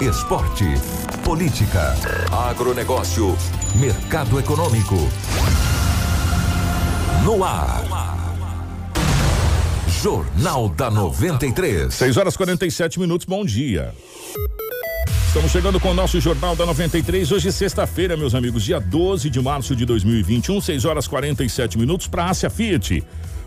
Esporte. Política. Agronegócio. Mercado econômico. No ar. Jornal da 93. 6 horas 47 minutos, bom dia. Estamos chegando com o nosso Jornal da 93. Hoje, sexta-feira, meus amigos, dia 12 de março de 2021, 6 horas 47 minutos para a Ásia Fiat.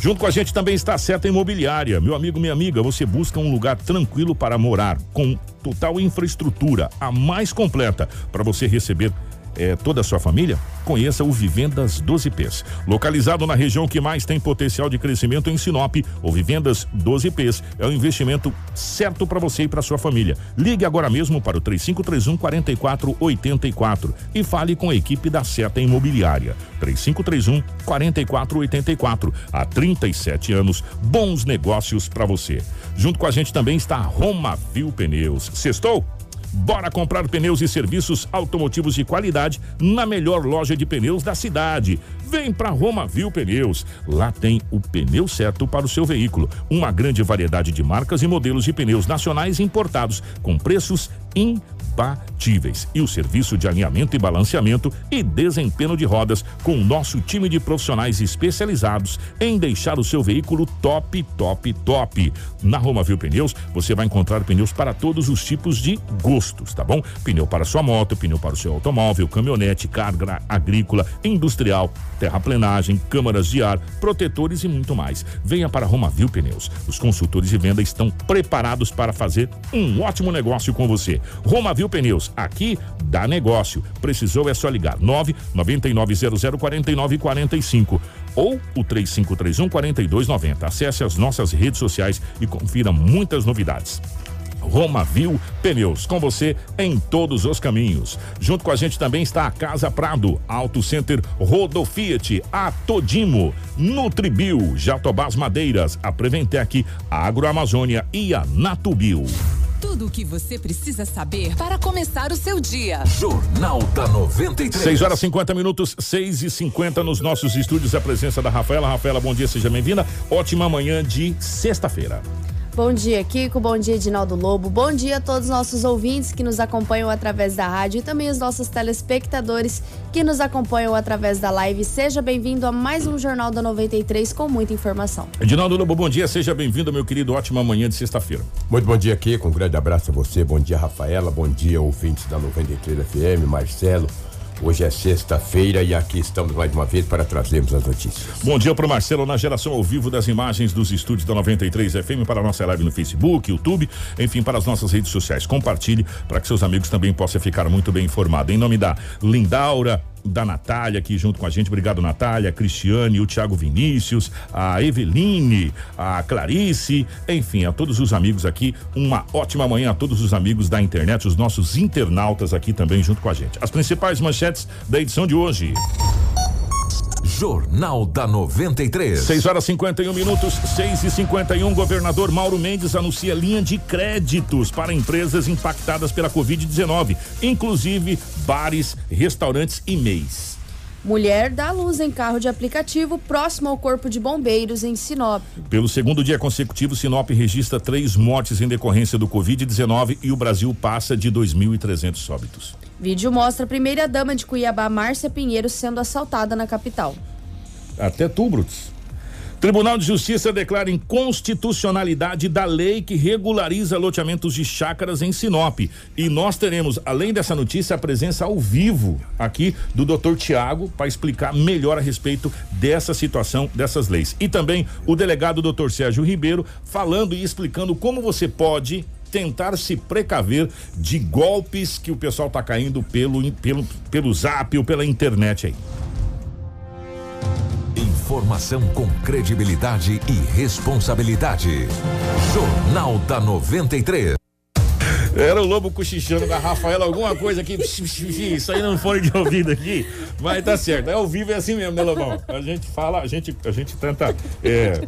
Junto com a gente também está a Seta Imobiliária. Meu amigo, minha amiga, você busca um lugar tranquilo para morar, com total infraestrutura, a mais completa, para você receber é, toda a sua família? Conheça o Vivendas 12Ps. Localizado na região que mais tem potencial de crescimento em Sinop, o Vivendas 12Ps é o investimento certo para você e para sua família. Ligue agora mesmo para o 3531 4484 e fale com a equipe da Seta Imobiliária. 3531 4484. Há 37 anos, bons negócios para você. Junto com a gente também está Roma Viu Pneus. Sextou? Bora comprar pneus e serviços automotivos de qualidade na melhor loja de pneus da cidade. Vem para Roma Viu Pneus. Lá tem o pneu certo para o seu veículo. Uma grande variedade de marcas e modelos de pneus nacionais importados com preços imbatíveis. E o serviço de alinhamento e balanceamento e desempenho de rodas com o nosso time de profissionais especializados em deixar o seu veículo top, top, top. Na Roma Viu Pneus, você vai encontrar pneus para todos os tipos de gostos, tá bom? Pneu para sua moto, pneu para o seu automóvel, caminhonete, carga agrícola, industrial, terraplenagem, câmaras de ar, protetores e muito mais. Venha para Roma Viu Pneus. Os consultores de venda estão preparados para fazer um ótimo negócio com você. Roma Viu Pneus, aqui dá negócio. Precisou é só ligar 9 9900 4945 ou o 3531 4290. Acesse as nossas redes sociais e confira muitas novidades. Roma Viu Pneus, com você em todos os caminhos. Junto com a gente também está a Casa Prado, Auto Center Rodo Fiat, a Todimo, Nutribio, Jatobás Madeiras, a Preventec, a Agroamazônia e a Natubio. Tudo o que você precisa saber para começar o seu dia. Jornal da 93. 6 horas 50 minutos, 6 e 50 nos nossos estúdios. A presença da Rafaela. Rafaela, bom dia, seja bem-vinda. Ótima manhã de sexta-feira. Bom dia, Kiko. Bom dia, Edinaldo Lobo. Bom dia a todos os nossos ouvintes que nos acompanham através da rádio e também os nossos telespectadores que nos acompanham através da live. Seja bem-vindo a mais um Jornal da 93 com muita informação. Edinaldo Lobo, bom dia, seja bem-vindo, meu querido. Ótima manhã de sexta-feira. Muito bom dia, Kiko. Um grande abraço a você. Bom dia, Rafaela. Bom dia, ouvintes da 93 FM, Marcelo. Hoje é sexta-feira e aqui estamos mais uma vez para trazermos as notícias. Bom dia para Marcelo na geração ao vivo das imagens dos estúdios da 93 FM para a nossa live no Facebook, YouTube, enfim, para as nossas redes sociais. Compartilhe para que seus amigos também possam ficar muito bem informados. Em nome da Lindaura, da Natália aqui junto com a gente. Obrigado, Natália, Cristiane, o Thiago Vinícius, a Eveline, a Clarice, enfim, a todos os amigos aqui. Uma ótima manhã a todos os amigos da internet, os nossos internautas aqui também junto com a gente. As principais manchetes da edição de hoje. Jornal da 93. 6 horas 51 minutos, 6 e 51 Governador Mauro Mendes anuncia linha de créditos para empresas impactadas pela Covid-19, inclusive bares, restaurantes e MEIs. Mulher dá luz em carro de aplicativo próximo ao Corpo de Bombeiros em Sinop. Pelo segundo dia consecutivo, Sinop registra três mortes em decorrência do Covid-19 e o Brasil passa de 2.300 óbitos. Vídeo mostra a primeira-dama de Cuiabá, Márcia Pinheiro, sendo assaltada na capital. Até tu, Brutus. Tribunal de Justiça declara inconstitucionalidade da lei que regulariza loteamentos de chácaras em Sinop. E nós teremos, além dessa notícia, a presença ao vivo aqui do Dr. Tiago para explicar melhor a respeito dessa situação, dessas leis. E também o delegado Dr. Sérgio Ribeiro falando e explicando como você pode tentar se precaver de golpes que o pessoal está caindo pelo, pelo, pelo zap ou pela internet aí. Informação com credibilidade e responsabilidade. Jornal da 93. Era o lobo cochichando da Rafaela, alguma coisa aqui. Isso aí não foi de ouvido aqui, mas tá certo. É ao vivo é assim mesmo, né, Lobão? A gente fala, a gente, a gente tenta é,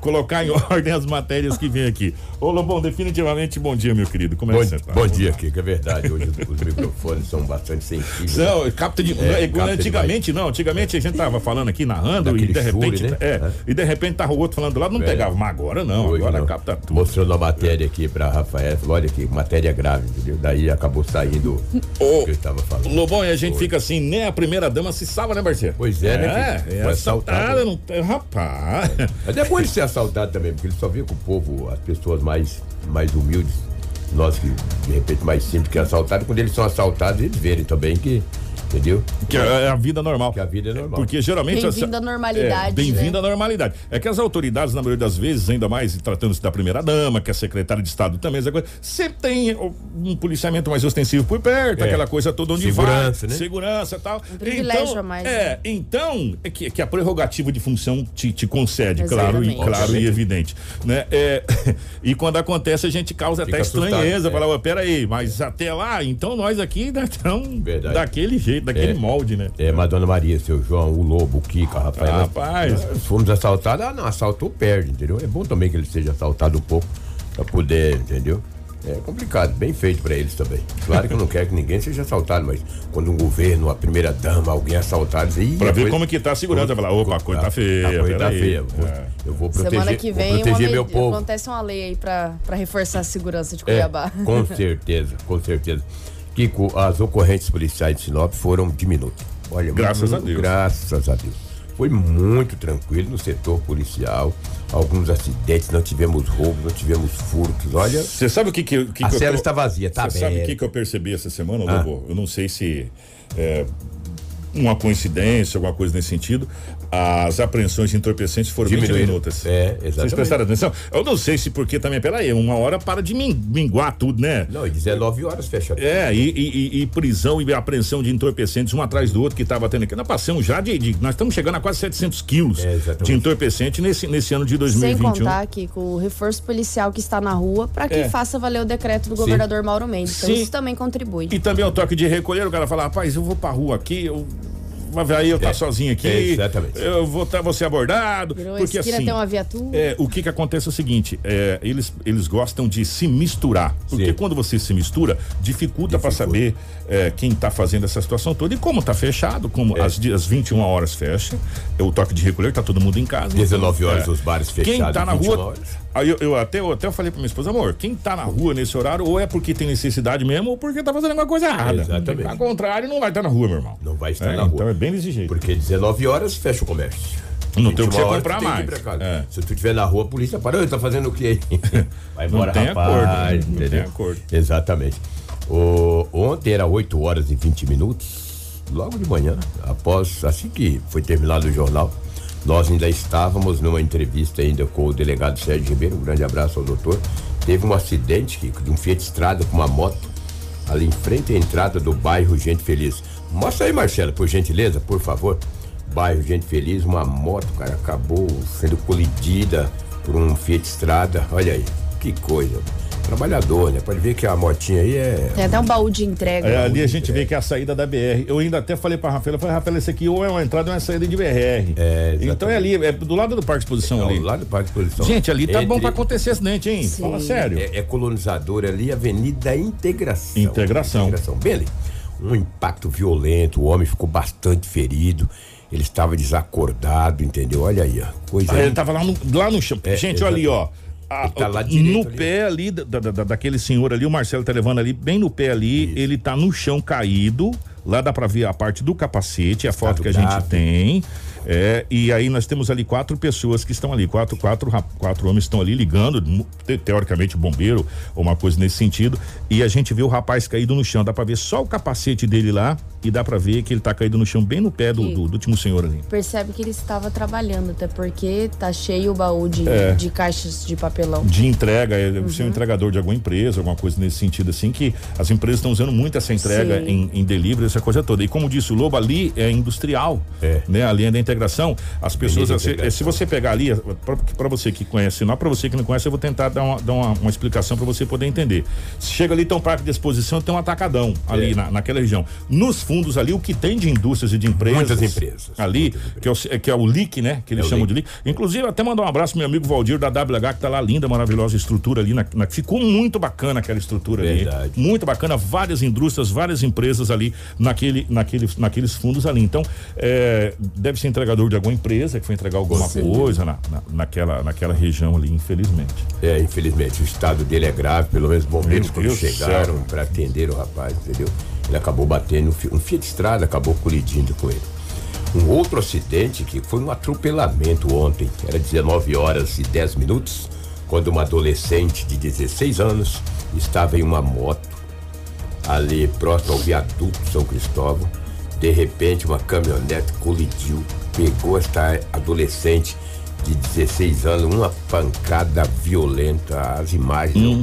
colocar em ordem as matérias que vem aqui. Ô, Lobão, definitivamente bom dia, meu querido. Como é Bom, que você tá? bom dia, Kiko. É verdade. Hoje os, microfones são bastante sensíveis. Não, capta de. É, é, capta antigamente não, antigamente a gente tava falando aqui narrando e de repente. chule, né? É, É. e de repente tava o outro falando do lado, não É. pegava. Mas agora não, Hoje agora não. capta tudo. Mostrando a matéria aqui pra Rafael. Olha aqui, matéria grave, entendeu? Daí acabou saindo o que eu estava falando. Lobão, e a gente fica assim, nem a primeira dama se salva, né, parceiro? Pois é, né, É, é Foi assaltada, assaltado. não tem. Rapaz. Mas é bom ele ser assaltado também, porque ele só vê que o povo, as pessoas mais, mais humildes, nós que de repente mais simples que assaltados, quando eles são assaltados, eles verem também que, entendeu? Que é a vida normal. Que a vida é normal. Porque geralmente. Bem-vindo essa- à normalidade, É, Bem-vindo né? à normalidade. É que as autoridades, na maioria das vezes, ainda mais tratando-se da primeira-dama, que é secretária de Estado também, essa coisa, sempre tem um policiamento mais ostensivo por perto, É. aquela coisa toda onde Segurança, vai. né? Segurança e tal. Um privilégio então, a mais, É, né? então, é que, que a prerrogativa de função te, te concede, claro, e, claro e evidente. Né? É, e quando acontece, a gente causa Fica até assustado, estranheza. é. Fala, "Ô, peraí, mas até lá, então nós aqui né, estamos Verdade. daquele jeito, daquele É. molde, né? É, mas Dona Maria, seu João, o Lobo, o Kika, a Rafael. Rapaz. nós fomos assaltados, ah, não, assaltou, perde, entendeu? É bom também que ele seja assaltado um pouco, pra poder, entendeu? É complicado, bem feito pra eles também. Claro que eu não quero que ninguém seja assaltado, mas quando um governo, a primeira dama, alguém assaltado, aí. Pra ver coisa- como que tá a segurança. Falar, opa, a coisa tá feia. A coisa tá feia. Eu vou, É. eu vou proteger, Semana que vou vem uma proteger meu povo. acontece uma lei aí pra, pra reforçar a segurança de É, Cuiabá. com certeza, com certeza. Kiko, as ocorrências policiais de Sinop foram diminutas. Olha, Graças mu- a Deus. Graças a Deus. Foi muito tranquilo no setor policial. Alguns acidentes, não tivemos roubos, não tivemos furtos. Olha, Você sabe o que que, que a que eu cela tô- está vazia, tá Você sabe o que, que eu percebi essa semana, Ah. Lobo? Eu não sei se é uma coincidência, alguma coisa nesse sentido. As apreensões de entorpecentes foram bem Diminuíram. diminutas. É, Vocês exatamente. prestaram atenção? Eu não sei se porque também, peraí, uma hora para de min- minguar tudo, né? Não, e 19 horas fecha tudo. É, e, e- e- e prisão e apreensão de entorpecentes um atrás do outro que estava tendo aqui. Nós passamos já de, de- Nós estamos chegando a quase 700 quilos É, de entorpecente nesse, nesse ano de Sem 2021. contar aqui com o reforço policial que está na rua para que É. faça valer o decreto do governador Mauro Mendes. Então Sim. isso também contribui. E também o toque de recolher, o cara fala, rapaz, eu vou pra rua aqui, eu. Aí, eu tá É, sozinho aqui. é, exatamente. Eu vou, tá, vou ser abordado. Virou porque assim. tem uma viatura. É, o que que acontece é o seguinte, é, eles, eles gostam de se misturar, porque Sim. quando você se mistura, dificulta para Dificulta. saber é, quem tá fazendo essa situação toda e como tá fechado, como É. às, di- às 21 horas fecha, é o toque de recolher, tá todo mundo em casa. 19 horas É. os bares fechados. Quem tá na 21 rua. horas. Aí eu, eu até, eu até falei pra minha esposa, amor, quem tá na rua nesse horário, ou é porque tem necessidade mesmo, ou porque tá fazendo alguma coisa errada. Exatamente. Ao contrário, não vai estar na rua, meu irmão. Não vai estar É, na rua. Então é bem desse jeito. Porque 19 horas fecha o comércio. Não tem o que 21 você comprar mais. É. Se tu estiver na rua, a polícia para. Ô, tá fazendo o quê aí? Vai Não embora, tem rapaz. acordo, né? Não tem acordo. Exatamente. O, ontem era 8 horas e 20 minutos. Logo de manhã, após, assim que foi terminado o jornal, nós ainda estávamos numa entrevista ainda com o delegado Sérgio Ribeiro. Um grande abraço ao doutor. Teve um acidente de um Fiat Estrada com uma moto ali em frente à entrada do bairro Gente Feliz. Mostra aí, Marcelo, por gentileza, por favor. Bairro Gente Feliz, uma moto, cara, acabou sendo colidida por um Fiat Estrada. Olha aí, que coisa. Trabalhador, né? Pode ver que a motinha aí é. Tem até um baú de entrega. É, ali a gente vê que é a saída da BR. Eu ainda até falei pra Rafaela, falei, Rafaela, esse aqui ou é uma entrada ou é uma saída de BR. É, exatamente. então é ali, é do lado do Parque de Exposição Não, ali. lá do Parque de Exposição. Gente, ali tá bom Entre- pra acontecer acidente, hein? Sim. Fala sério. É, é colonizador ali, Avenida Integração. Integração. Integração. Bem ali. Um impacto violento, o homem ficou bastante ferido. Ele estava desacordado, entendeu? Olha aí, ó. Coisa Ah, ele tava lá no, lá no chão. É, gente, olha ali, ó. A- Ele tá lá direito no ali. pé ali, da, da- da- daquele senhor ali, o Marcelo tá levando ali, bem no pé ali, ele tá no chão caído. Lá dá pra ver a parte do capacete, a foto que a gente grave. tem. É, e aí nós temos ali quatro pessoas que estão ali, quatro, quatro, quatro homens estão ali ligando, teoricamente bombeiro ou uma coisa nesse sentido, e a gente vê o rapaz caído no chão, dá pra ver só o capacete dele lá e dá pra ver que ele tá caído no chão bem no pé do, do, do último senhor ali. Percebe que ele estava trabalhando, até porque tá cheio o baú de, É. de caixas de papelão. de entrega, é Uhum. ser um entregador de alguma empresa, alguma coisa nesse sentido assim, que as empresas estão usando muito essa entrega Sim. em, em delivery, essa coisa toda. E como disse o Lobo, ali é industrial, É. né? A linha da integração, as pessoas, se, integração. se você pegar ali, para você que conhece, não para você que não conhece, eu vou tentar dar uma, dar uma, uma explicação para você poder entender. Chega ali, tem um parque de exposição, tem um atacadão ali É. na, naquela região. Nos fundos ali, o que tem de indústrias e de empresas. Muitas empresas, Ali, muitas que é, o, que é o LIC, né? Que eles É chamam de LIC. Inclusive, até mandar um abraço pro meu amigo Valdir da WH, que tá lá linda, maravilhosa estrutura ali. Na, na- ficou muito bacana aquela estrutura Verdade. ali. Muito bacana, várias indústrias, várias empresas ali naquele, naquele, naqueles fundos ali. Então, é, deve ser entregador de alguma empresa que foi entregar alguma coisa na, na- naquela, naquela região ali, infelizmente. É, infelizmente, o estado dele é grave, pelo menos os bombeiros quando chegaram para atender o rapaz, entendeu? Ele acabou batendo, um fi- um Fiat Estrada acabou colidindo com ele. Um outro acidente que foi um atropelamento ontem, era 19 horas e 10 minutos, quando uma adolescente de 16 anos estava em uma moto ali próximo ao viaduto São Cristóvão. De repente, uma caminhonete colidiu, pegou esta adolescente de 16 anos, uma pancada violenta. As imagens, não-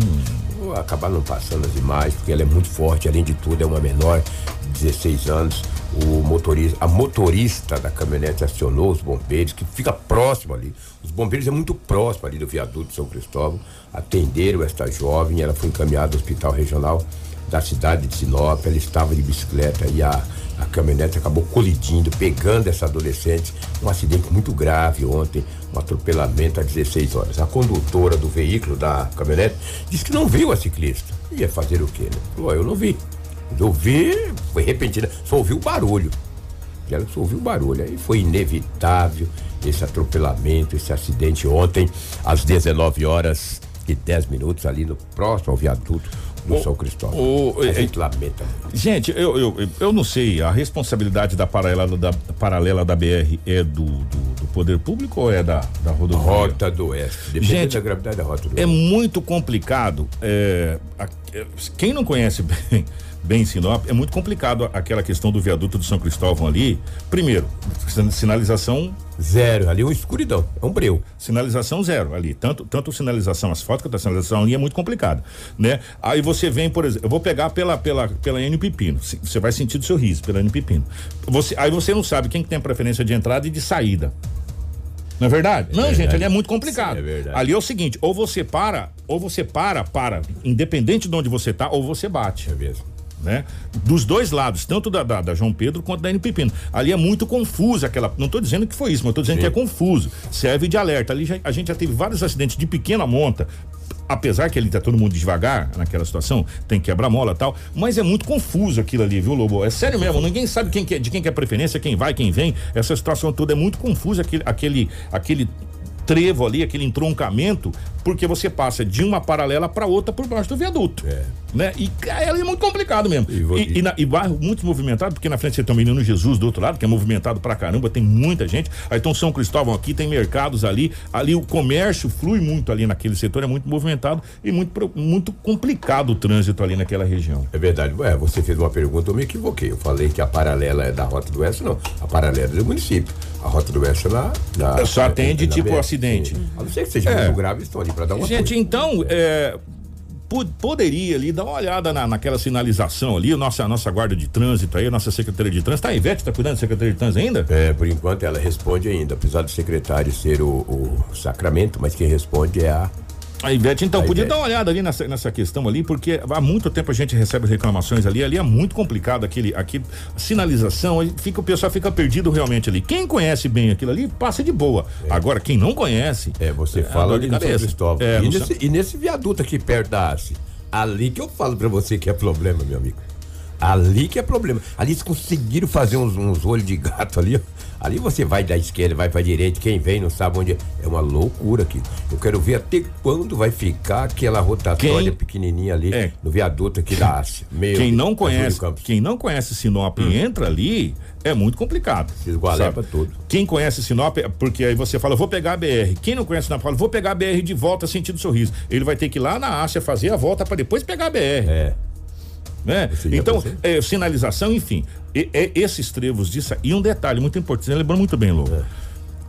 acabar não passando as imagens, porque ela é muito forte, além de tudo, é uma menor de 16 anos. O motorista, a motorista da caminhonete acionou os bombeiros, que fica próximo ali. Os bombeiros é muito próximo ali do viaduto São Cristóvão. Atenderam esta jovem, ela foi encaminhada ao hospital regional da cidade de Sinop. Ela estava de bicicleta e a, a caminhonete acabou colidindo, pegando essa adolescente. Um acidente muito grave ontem, um atropelamento às 16 horas. A condutora do veículo da caminhonete disse que não viu a ciclista. Ia fazer o quê, né? Falou, eu não vi. Eu vi, foi repentina, só ouvi o barulho. E ela só ouviu o barulho. Aí foi inevitável esse atropelamento, esse acidente ontem, às 19 horas e 10 minutos, ali no próximo viaduto no São Cristóvão. o- a é- gente lamenta. Gente, eu, eu, eu não sei, a responsabilidade da paralela da, paralela da BR é do, do, do poder público ou é da, da rodovia? Rota do Oeste. Depende Gente, da gravidade da Rota do É Oeste. muito complicado. é, a- é, quem não conhece bem, bem Sinop, é muito complicado aquela questão do viaduto do São Cristóvão ali. Primeiro, sin- sinalização Zero, ali é uma escuridão, é um breu. sinalização zero ali. Tanto, tanto sinalização asfáltica quanto a sinalização ali é muito complicado, né? Aí você vem, por exemplo, eu vou pegar pela, pela, pela N Pepino. Você vai sentir do seu riso pela N Pepino. Você, aí você não sabe quem que tem a preferência de entrada e de saída. Não é verdade? não, verdade. gente, ali é muito complicado. Sim, é verdade. Ali é o seguinte, ou você para, ou você para, para, independente de onde você tá, ou você bate É mesmo. Né? Dos dois lados, tanto da, da, da João Pedro quanto da N Pepino. Ali é muito confuso aquela. Não estou dizendo que foi isso, mas estou dizendo Sim. que é confuso. Serve de alerta. Ali já- a gente já teve vários acidentes de pequena monta. Apesar que ali tá todo mundo devagar naquela situação, tem quebra-mola e tal, mas é muito confuso aquilo ali, viu, Lobo? É sério mesmo, ninguém sabe quem que é- de quem que é preferência, quem vai, quem vem. Essa situação toda é muito confusa, aquele, aquele, aquele trevo ali, aquele entroncamento, porque você passa de uma paralela para outra por baixo do viaduto. É. Né? E cara, é muito complicado mesmo. E vo- E, e, na- e bairro muito movimentado, porque na frente você tem o Menino Jesus do outro lado, que é movimentado pra caramba, tem muita gente. Aí tem o São Cristóvão aqui, tem mercados ali. Ali o comércio flui muito ali naquele setor, é muito movimentado e muito, muito complicado o trânsito ali naquela região. É verdade. Ué, você fez uma pergunta, eu me equivoquei. Eu falei que a paralela é da Rota do Oeste, não. A paralela é do município. A Rota do Oeste é na. na Só atende na tipo BR. acidente. Sim. A não ser que seja É. muito grave, estão ali para dar uma Gente, então, é, po- poderia ali dar uma olhada na, naquela sinalização ali, a nossa, nossa guarda de trânsito aí, a nossa secretaria de trânsito. Tá, a Ivete tá cuidando da secretaria de trânsito ainda? É, por enquanto ela responde ainda, apesar do secretário ser o, o Sacramento, mas quem responde é a. A Ivete, então, A podia Ivete. dar uma olhada ali nessa, nessa questão ali, porque há muito tempo a gente recebe reclamações ali, ali é muito complicado aquele, aquele sinalização, fica, o pessoal fica perdido realmente ali. Quem conhece bem aquilo ali, passa de boa. Agora, quem não conhece. É, você a fala de no São cabeça. Cristóvão. É, e, nesse, São- e nesse viaduto aqui perto da ACE, ali que eu falo pra você que é problema, meu amigo. Ali que é problema. Ali eles conseguiram fazer uns, uns olhos de gato ali, ó. Ali você vai da esquerda, vai pra direita, quem vem não sabe onde é. É uma loucura aqui. Eu quero ver até quando vai ficar aquela rotatória Quem- pequenininha ali É. no viaduto aqui da Ásia. Meu Quem não Júlio conhece, quem não conhece Sinop e entra ali, é muito complicado. Sabe? tudo. Quem conhece Sinop, é porque aí você fala, vou pegar a BR. Quem não conhece Sinop, fala, vou pegar a BR de volta sentido sorriso. Ele vai ter que ir lá na Ásia fazer a volta para depois pegar a BR. É. né? Você Então, é, sinalização, enfim, e- é esses trevos disso. E um detalhe muito importante, você lembrou muito bem, Lobo. É.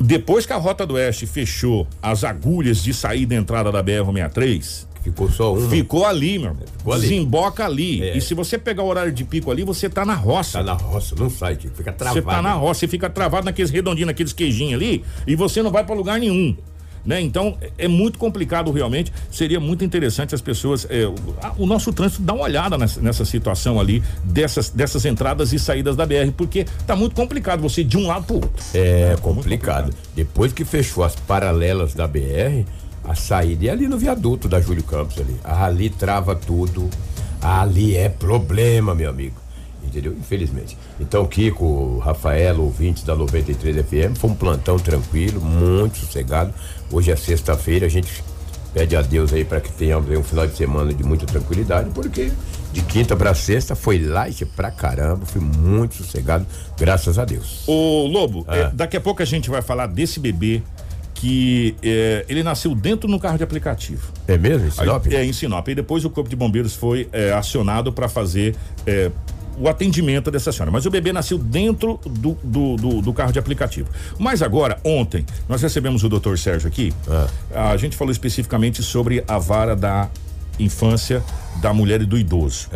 Depois que a Rota do Oeste fechou as agulhas de saída e entrada da BR-63, Ficou só uma. ficou ali, meu irmão. Ficou ali. Desemboca ali. É. E se você pegar o horário de pico ali, você tá na roça. Tá na roça, não sai, fica travado. Você tá na roça, você fica travado naqueles redondinhos, naqueles queijinhos ali, e você não vai pra lugar nenhum. Né? Então é- é muito complicado realmente. Seria muito interessante as pessoas. é, o, a- o nosso trânsito dar uma olhada nessa, nessa situação ali, dessas, dessas entradas e saídas da BR, porque tá muito complicado você ir de um lado pro outro. É complicado. Depois que fechou as paralelas da BR, a saída é ali no viaduto da Júlio Campos ali. Ali trava tudo. Ali é problema, meu amigo. Entendeu? Infelizmente. Então, Kiko, Rafael, ouvintes da 93 FM, foi um plantão tranquilo, muito sossegado. Hoje é sexta-feira, a gente pede a Deus aí para que tenhamos aí um final de semana de muita tranquilidade, porque de quinta para sexta foi light pra caramba, foi muito sossegado, graças a Deus. Ô, Lobo, Ah. é, daqui a pouco a gente vai falar desse bebê que é, ele nasceu dentro no carro de aplicativo. É mesmo, em Aí, Sinop? é, em Sinop. E depois o Corpo de Bombeiros foi é, acionado para fazer é, o atendimento dessa senhora. Mas o bebê nasceu dentro do, do, do- do carro de aplicativo. Mas agora, ontem, nós recebemos o doutor Sérgio aqui. A gente falou especificamente sobre a vara da infância, da mulher e do idoso.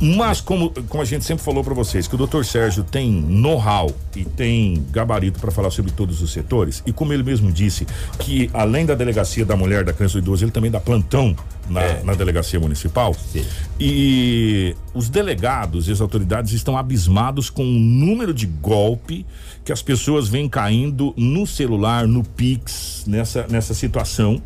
Mas, como, como a gente sempre falou para vocês, que o doutor Sérgio tem know-how e tem gabarito para falar sobre todos os setores, e como ele mesmo disse, que além da delegacia da mulher, da criança e do idoso, ele também dá plantão na, É. na delegacia municipal. Sim. E os delegados e as autoridades estão abismados com o número de golpe que as pessoas vêm caindo no celular, no Pix, nessa, nessa situação.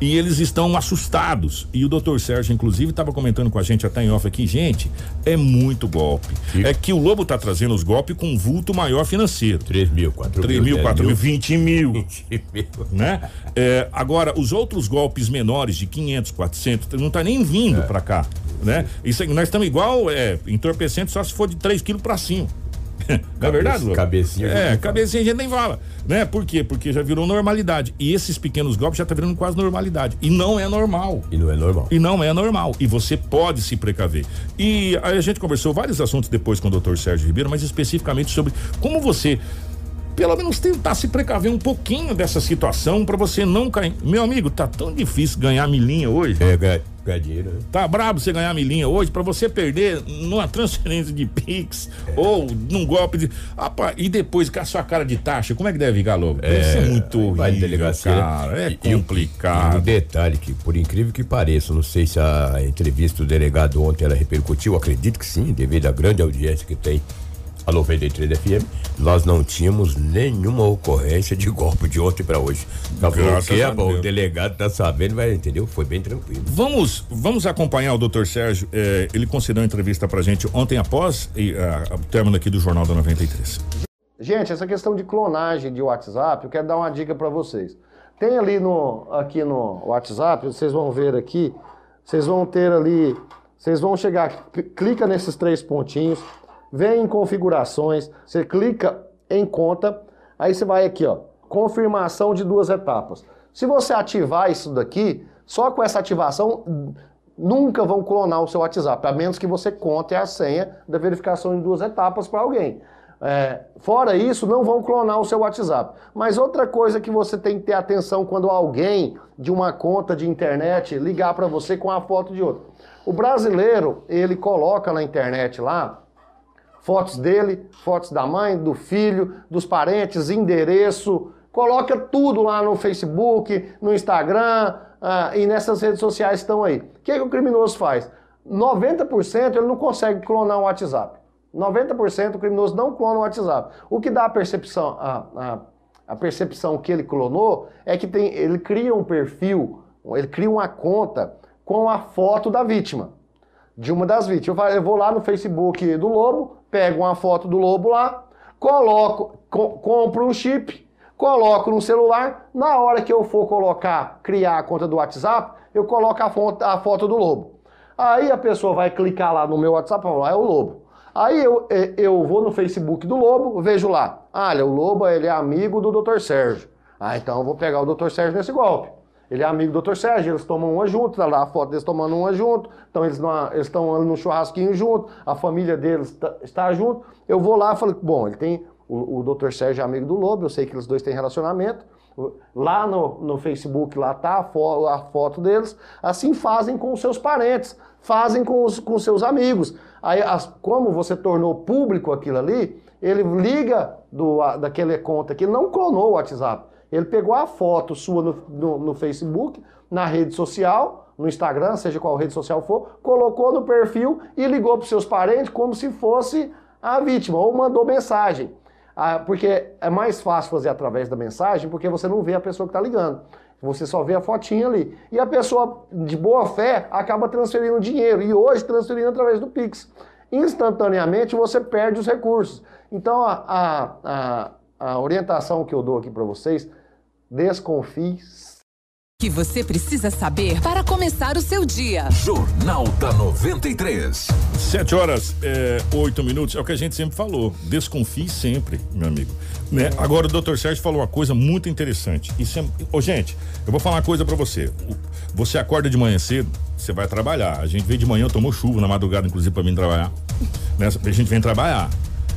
E eles estão assustados. E o doutor Sérgio, inclusive, estava comentando com a gente até em off aqui, gente, é muito golpe. Sim. É que o Lobo tá trazendo os golpes com um vulto maior financeiro. 3 mil, 4 3 mil, 4 mil, 20 mil. 20 mil. Né? É, agora, os outros golpes menores de 500, 400, não tá nem vindo É. pra cá, né? Isso nós estamos igual é, entorpecente só se for de 3 quilos pra cima. Não é verdade, Lobo? cabecinha É, cabecinha a gente nem fala, né? Por quê? Porque já virou normalidade. E esses pequenos golpes já tá virando quase normalidade. E não é normal. E não é normal. E não é normal. E você pode se precaver. E a gente conversou vários assuntos depois com o doutor Sérgio Ribeiro, mas especificamente sobre como você, pelo menos, tentar se precaver um pouquinho dessa situação para você não cair. Meu amigo, tá tão difícil ganhar milinha hoje. É, ganha, ganha dinheiro, né? Tá brabo você ganhar milinha hoje para você perder numa transferência de Pix ou num golpe de. Rapaz, e depois com a sua cara de taxa, como é que deve ficar logo? Deve ser muito horrível, delegacia. né? cara. É E- complicado. E um detalhe que, por incrível que pareça, não sei se a entrevista do delegado ontem ela repercutiu, acredito que sim, devido à grande audiência que tem a 93 FM, nós não tínhamos nenhuma ocorrência de golpe de ontem para hoje. Tá bom, Graças que é a bom, o delegado tá sabendo, vai, entendeu? Foi bem tranquilo. Vamos, vamos acompanhar o doutor Sérgio. eh, ele concedeu uma entrevista pra gente ontem após e, o término aqui do Jornal da 93. Gente, essa questão de clonagem de WhatsApp, eu quero dar uma dica para vocês. Tem ali no aqui no WhatsApp, vocês vão ver aqui, vocês vão ter ali, vocês vão chegar, cl- clica nesses três pontinhos, vem em configurações, você clica em conta, aí você vai aqui, ó, confirmação de duas etapas. Se você ativar isso daqui, só com essa ativação nunca vão clonar o seu WhatsApp, a menos que você conte a senha da verificação em duas etapas para alguém. É, fora isso, não vão clonar o seu WhatsApp. Mas outra coisa que você tem que ter atenção quando alguém de uma conta de internet ligar para você com a foto de outro. O brasileiro, ele coloca na internet lá fotos dele, fotos da mãe, do filho, dos parentes, endereço, coloca tudo lá no Facebook, no Instagram ah, e nessas redes sociais estão aí. O que, que o criminoso faz? 90% ele não consegue clonar o WhatsApp. 90% o criminoso não clona o WhatsApp. O que dá a percepção, a, a, a percepção que ele clonou é que tem, ele cria um perfil, ele cria uma conta com a foto da vítima de uma das vítimas. Eu vou lá no Facebook do Lobo, pego uma foto do Lobo lá, coloco, co compro um chip, coloco no celular, na hora que eu for colocar, criar a conta do WhatsApp, eu coloco a foto, a foto do lobo. Aí a pessoa vai clicar lá no meu WhatsApp falar, é o lobo. Aí eu, é, eu vou no Facebook do Lobo, vejo lá, olha, o Lobo ele é amigo do Dr. Sérgio. Ah, então eu vou pegar o Dr. Sérgio nesse golpe. Ele é amigo do Dr. Sérgio, eles tomam uma junto, tá lá a foto deles tomando uma junto, então eles, estão no churrasquinho junto, a família deles tá, está junto. Eu vou lá e falo, bom, ele tem. O, o Dr. Sérgio é amigo do Lobo, eu sei que eles dois têm relacionamento. Lá no, no Facebook, lá tá a, fo a foto deles. Assim fazem com os seus parentes, fazem com os com seus amigos. Aí, as, como você tornou público aquilo ali, ele liga do, daquela conta que não clonou o WhatsApp. Ele pegou a foto sua no, no, no, Facebook, na rede social, no Instagram, seja qual rede social for, colocou no perfil e ligou para seus parentes como se fosse a vítima, ou mandou mensagem. Ah, porque é mais fácil fazer através da mensagem, porque você não vê a pessoa que está ligando. Você só vê a fotinha ali. E a pessoa de boa fé acaba transferindo dinheiro. E hoje transferindo através do Pix. Instantaneamente você perde os recursos. Então a, a, a, a orientação que eu dou aqui para vocês, desconfie que você precisa saber para começar o seu dia. Jornal da 93. 7 horas, é, 8 minutos, é o que a gente sempre falou. Desconfie sempre, meu amigo. Né? Agora o doutor Sérgio falou uma coisa muito interessante. Isso é, oh, gente, eu vou falar uma coisa para você. Você acorda de manhã cedo, você vai trabalhar. A gente veio de manhã, tomou chuva na madrugada, inclusive, para mim trabalhar. Né? A gente vem trabalhar.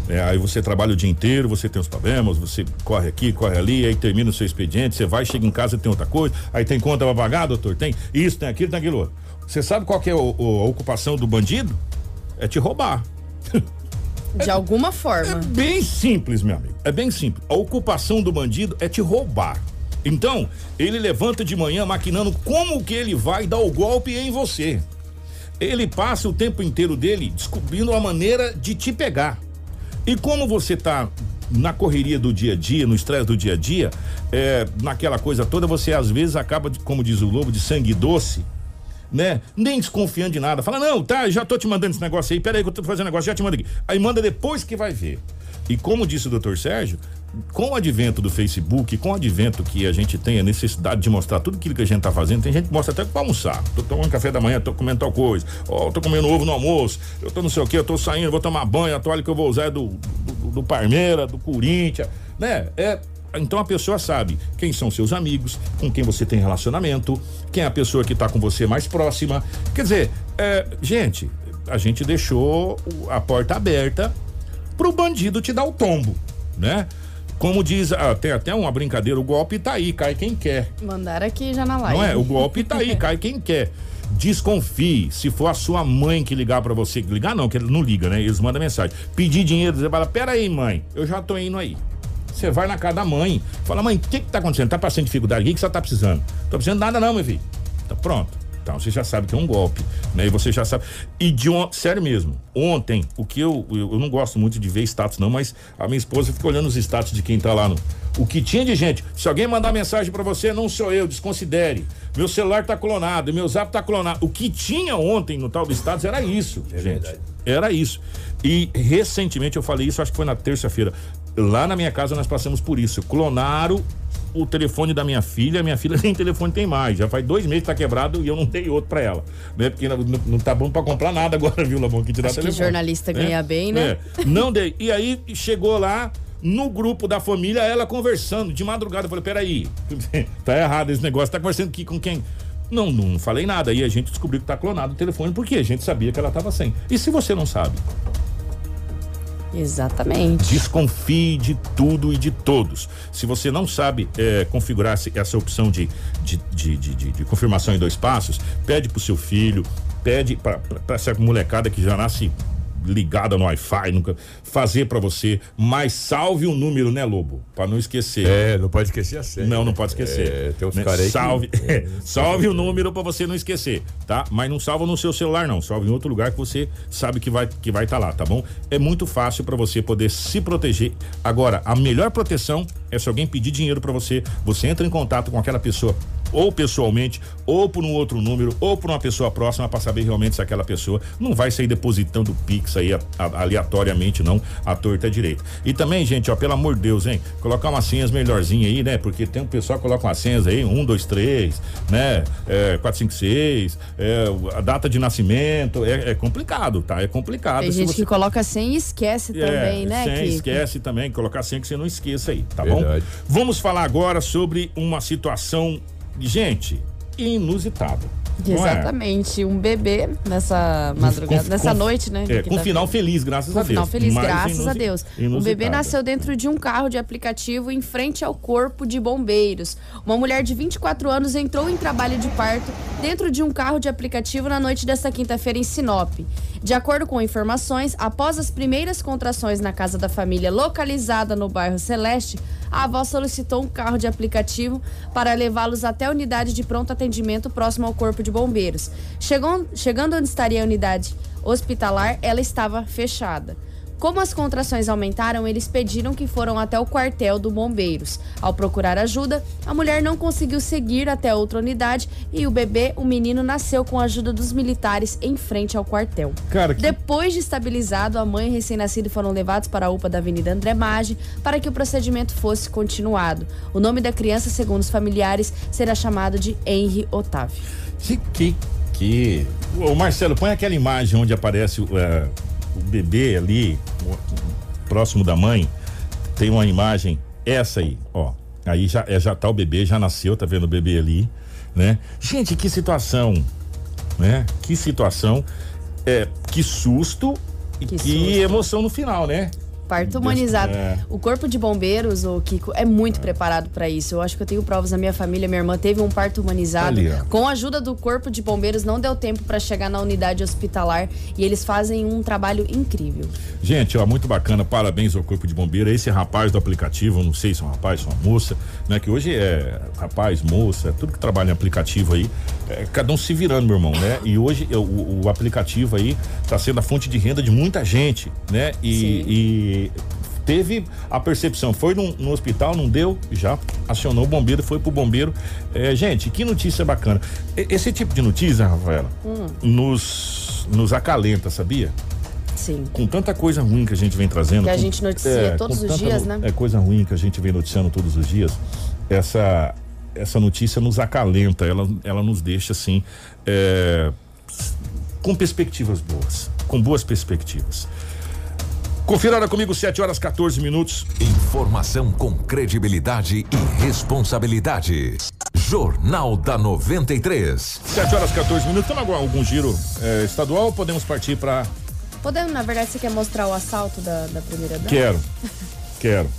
É, aí você trabalha o dia inteiro, você tem os problemas, você corre aqui, corre ali, aí termina o seu expediente, você vai, chega em casa tem outra coisa, aí tem conta pra pagar, doutor, tem isso, tem aquilo, tem aquilo outro. Você sabe qual que é o, o, a ocupação do bandido? É te roubar. De é, alguma forma. É bem simples, meu amigo. É bem simples. A ocupação do bandido é te roubar. Então, ele levanta de manhã maquinando como que ele vai dar o golpe em você. Ele passa o tempo inteiro dele descobrindo a maneira de te pegar. E como você está na correria do dia a dia, no estresse do dia a dia, é, naquela coisa toda, você às vezes acaba, de, como diz o lobo, de sangue doce, né? Nem desconfiando de nada. Fala, não, tá, já tô te mandando esse negócio aí, peraí que eu tô fazendo negócio, já te mando aqui. Aí manda depois que vai ver. E como disse o doutor Sérgio, com o advento do Facebook, com o advento que a gente tem a necessidade de mostrar tudo aquilo que a gente tá fazendo, tem gente que mostra até para almoçar. Tô tomando café da manhã, tô comendo tal coisa. Ó, oh, tô comendo ovo no almoço. Eu tô não sei o que, eu tô saindo, vou tomar banho, a toalha que eu vou usar é do, do, do Parmeira, do Corinthians, né? É, então a pessoa sabe quem são seus amigos, com quem você tem relacionamento, quem é a pessoa que está com você mais próxima. Quer dizer, é, gente, a gente deixou a porta aberta pro bandido te dar o tombo, né? Como diz, ah, tem até uma brincadeira, o golpe tá aí, cai quem quer. Mandar aqui já na live. Não é? O golpe tá aí, cai quem quer. Desconfie, se for a sua mãe que ligar para você, ligar não, que ele não liga, né? Eles mandam mensagem. Pedir dinheiro, você fala, pera aí, mãe, eu já tô indo aí. Você vai na casa da mãe, fala, mãe, o que que tá acontecendo? Tá passando dificuldade? O que que você tá precisando? Tô precisando nada não, meu filho. Tá pronto. Então você já sabe que é um golpe, né? E você já sabe. E de on... sério mesmo, ontem, o que eu, eu, eu não gosto muito de ver status não, mas a minha esposa fica olhando os status de quem tá lá no o que tinha de gente. Se alguém mandar mensagem para você, não sou eu, desconsidere. Meu celular tá clonado, meu zap tá clonado. O que tinha ontem no tal do status era isso, é gente. Verdade. Era isso. E recentemente eu falei isso, acho que foi na terça-feira. Lá na minha casa nós passamos por isso. Clonaram o telefone da minha filha, minha filha nem telefone tem mais. Já faz dois meses que tá quebrado e eu não dei outro pra ela. Né? Porque não, não tá bom pra comprar nada agora, viu, Labão? Que tirar Acho telefone. que jornalista né? ganha bem, né? É. Não dei. E aí chegou lá, no grupo da família, ela conversando de madrugada. Eu falei, peraí, tá errado esse negócio, tá conversando aqui com quem? Não, não falei nada. Aí a gente descobriu que tá clonado o telefone porque a gente sabia que ela tava sem. E se você não sabe? Exatamente. Desconfie de tudo e de todos. Se você não sabe é, configurar essa opção de, de, de, de, de confirmação em dois passos, pede pro seu filho, pede para essa molecada que já nasce ligada no Wi-Fi, nunca fazer para você, mas salve o um número, né, Lobo? Para não esquecer. É, não pode esquecer a senha. Não, não pode esquecer. É, tem uns né? caras aí Salve, que... é, salve o número para você não esquecer, tá? Mas não salva no seu celular não, salve em outro lugar que você sabe que vai que vai estar tá lá, tá bom? É muito fácil para você poder se proteger. Agora, a melhor proteção é se alguém pedir dinheiro para você, você entra em contato com aquela pessoa ou pessoalmente, ou por um outro número, ou por uma pessoa próxima para saber realmente se aquela pessoa não vai sair depositando Pix aí a, a, aleatoriamente, não, a torta direita. E também, gente, ó, pelo amor de Deus, hein? Colocar umas senhas melhorzinha aí, né? Porque tem um pessoal que coloca umas senhas aí, um, dois, três, né? É, quatro, cinco, seis, é, a data de nascimento, é, é complicado, tá? É complicado. Tem Se gente você- que coloca senha e esquece também, né, sem, Kiko? esquece também, colocar senha que você não esqueça aí, tá Verdade. Bom? Vamos falar agora sobre uma situação, gente, inusitada. é? Exatamente, um bebê nessa madrugada, Com- nessa com- noite, né? É, com tá- final feliz, graças Com a Deus. final feliz, Mas graças a Deus. O inusitada. bebê nasceu dentro de um carro de aplicativo em frente ao corpo de bombeiros. Uma mulher de 24 anos entrou em trabalho de parto dentro de um carro de aplicativo na noite desta quinta-feira em Sinop. De acordo com informações, após as primeiras contrações na casa da família localizada no bairro Celeste, a avó solicitou um carro de aplicativo para levá-los até a unidade de pronto atendimento próximo ao corpo de bombeiros. Chegou- chegando onde estaria a unidade hospitalar, ela estava fechada. Como as contrações aumentaram, eles pediram que foram até o quartel do Bombeiros. Ao procurar ajuda, a mulher não conseguiu seguir até outra unidade e o bebê, o menino, nasceu com a ajuda dos militares em frente ao quartel. Cara, que- Depois de estabilizado, a mãe e o recém-nascido foram levados para a UPA da Avenida André Maggi para que o procedimento fosse continuado. O nome da criança, segundo os familiares, será chamado de Henry Otávio. Que, que, que... Ô Marcelo, põe aquela imagem onde aparece o, é, o bebê ali, próximo da mãe. Tem uma imagem, essa aí, ó. Aí já, é, já tá o bebê, já nasceu, tá vendo o bebê ali, né? Gente, que situação, né? Que situação, é, que susto e Que que, emoção no final, né? Parto humanizado. É. O corpo de bombeiros, o Kiko, é muito preparado para isso. Eu acho que eu tenho provas na minha família. Minha irmã teve um parto humanizado. Ali. Com a ajuda do corpo de bombeiros, não deu tempo para chegar na unidade hospitalar e eles fazem um trabalho incrível. Gente, ó, muito bacana, parabéns ao Corpo de Bombeiro. Esse rapaz do aplicativo, não sei se é um rapaz, se é uma moça, né? Que hoje é rapaz, moça, tudo que trabalha em aplicativo aí, é, cada um se virando, meu irmão, né? E hoje é, o, o aplicativo aí tá sendo a fonte de renda de muita gente, né? E, e teve a percepção, foi no, no hospital, não deu, já acionou o bombeiro, foi pro bombeiro. É, gente, que notícia bacana. E- Esse tipo de notícia, Rafaela, Hum. nos, nos acalenta, sabia? Sim. com tanta coisa ruim que a gente vem trazendo. Que a com- gente noticia com todos os dias, no- né? É coisa ruim que a gente vem noticiando todos os dias. Essa, essa notícia nos acalenta, ela, ela nos deixa assim, é, com perspectivas boas, com boas perspectivas. Confira agora comigo, 7 horas 14 minutos. Informação com credibilidade e responsabilidade. Jornal da 93. 7 horas 14 minutos. Temos algum, algum giro é, estadual ou podemos partir para. Podemos, na verdade, você quer mostrar o assalto da, da primeira dama? Quero, quero,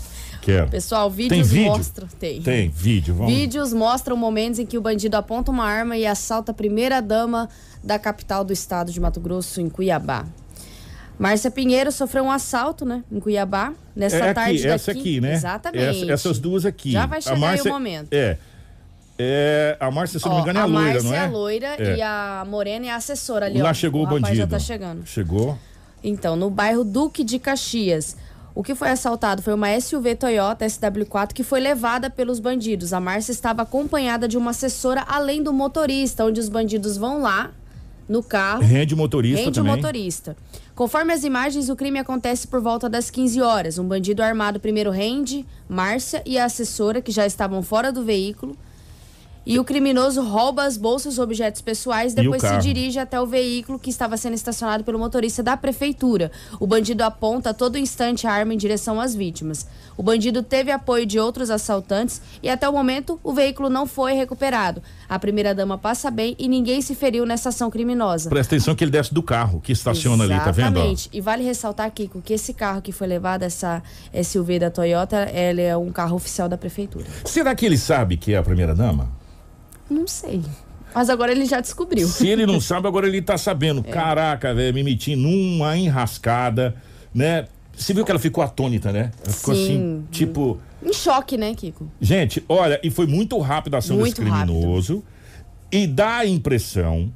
quero. Pessoal, Tem vídeos vídeo? mostram. Tem. Tem vídeo, vamos. Vídeos mostram momentos em que o bandido aponta uma arma e assalta a primeira dama da capital do estado de Mato Grosso, em Cuiabá. Márcia Pinheiro sofreu um assalto, né, em Cuiabá, nessa é tarde aqui, essa daqui. aqui, né? Exatamente. Essa- essas duas aqui. Já vai A chegar aí Márcia- o momento. É. É, a Márcia, se eu não me Ó, engano, é a a loira, Márcia não é? é a loira É. e a Morena é a assessora ali, ó. Lá chegou o, rapaz bandido. já tá chegando. Chegou. Então, no bairro Duque de Caxias. O que foi assaltado foi uma SUV Toyota SW4 que foi levada pelos bandidos. A Márcia estava acompanhada de uma assessora além do motorista, onde os bandidos vão lá no carro. Rende o motorista Rende o também. motorista. Conforme as imagens, o crime acontece por volta das 15 horas. Um bandido armado primeiro rende Márcia e a assessora, que já estavam fora do veículo. E o criminoso rouba as bolsas e objetos pessoais, E depois se dirige até o veículo que estava sendo estacionado pelo motorista da prefeitura. O bandido aponta a todo instante a arma em direção às vítimas. O bandido teve apoio de outros assaltantes e até o momento o veículo não foi recuperado. A primeira-dama passa bem e ninguém se feriu nessa ação criminosa. Presta atenção que ele desce do carro que estaciona ali, tá vendo? Exatamente. E vale ressaltar, Kiko, que esse carro que foi levado, essa SUV da Toyota, ela é um carro oficial da prefeitura. Será que ele sabe que é a primeira dama? Não sei. Mas agora ele já descobriu. Se ele não sabe, agora ele tá sabendo. É. Caraca, velho, me meti numa enrascada, né? Você viu que ela ficou atônita, né? Ela ficou Sim. assim, tipo. Em choque, né, Kiko? Gente, olha, e foi muito rápido a ação Muito desse criminoso. E dá a impressão,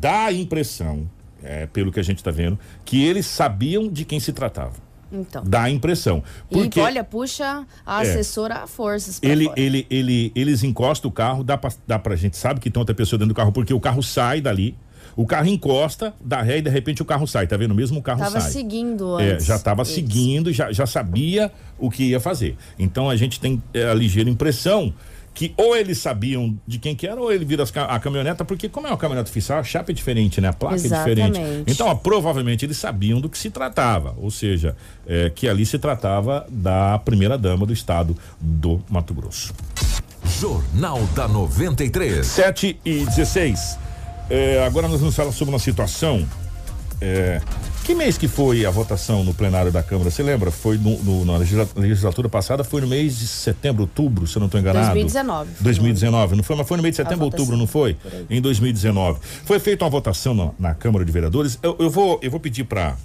dá a impressão, é, pelo que a gente tá vendo, que eles sabiam de quem se tratava. Então. Dá a impressão. Porque E olha, puxa a É. assessora a forças. ele, fora. ele, ele, eles encostam o carro, dá pra, dá pra gente sabe que tem outra pessoa dentro do carro, porque o carro sai dali, o carro encosta, dá ré e de repente o carro sai, tá vendo? Mesmo o carro Tava sai. seguindo É, antes. já estava eles. seguindo, já, já sabia o que ia fazer. Então a gente tem é, a ligeira impressão que ou eles sabiam de quem que era, ou ele vira as a caminhoneta, porque como é uma caminhoneta oficial, a chapa é diferente, né? A placa é diferente. Exatamente. Então, ó, provavelmente eles sabiam do que se tratava, ou seja, é, que ali se tratava da primeira dama do estado do Mato Grosso. Jornal da 93. 7 e 16. É, agora nós vamos falar sobre uma situação. é, que mês que foi a votação no plenário da Câmara? Você lembra? Foi no, no- na legisla- legislatura passada, foi no mês de setembro, outubro, se eu não estou enganado. 2019. 2019, não foi? Mas foi no mês de setembro, outubro, não foi? Em 2019. Foi feita uma votação na, na Câmara de Vereadores. Eu, eu vou, eu vou pedir para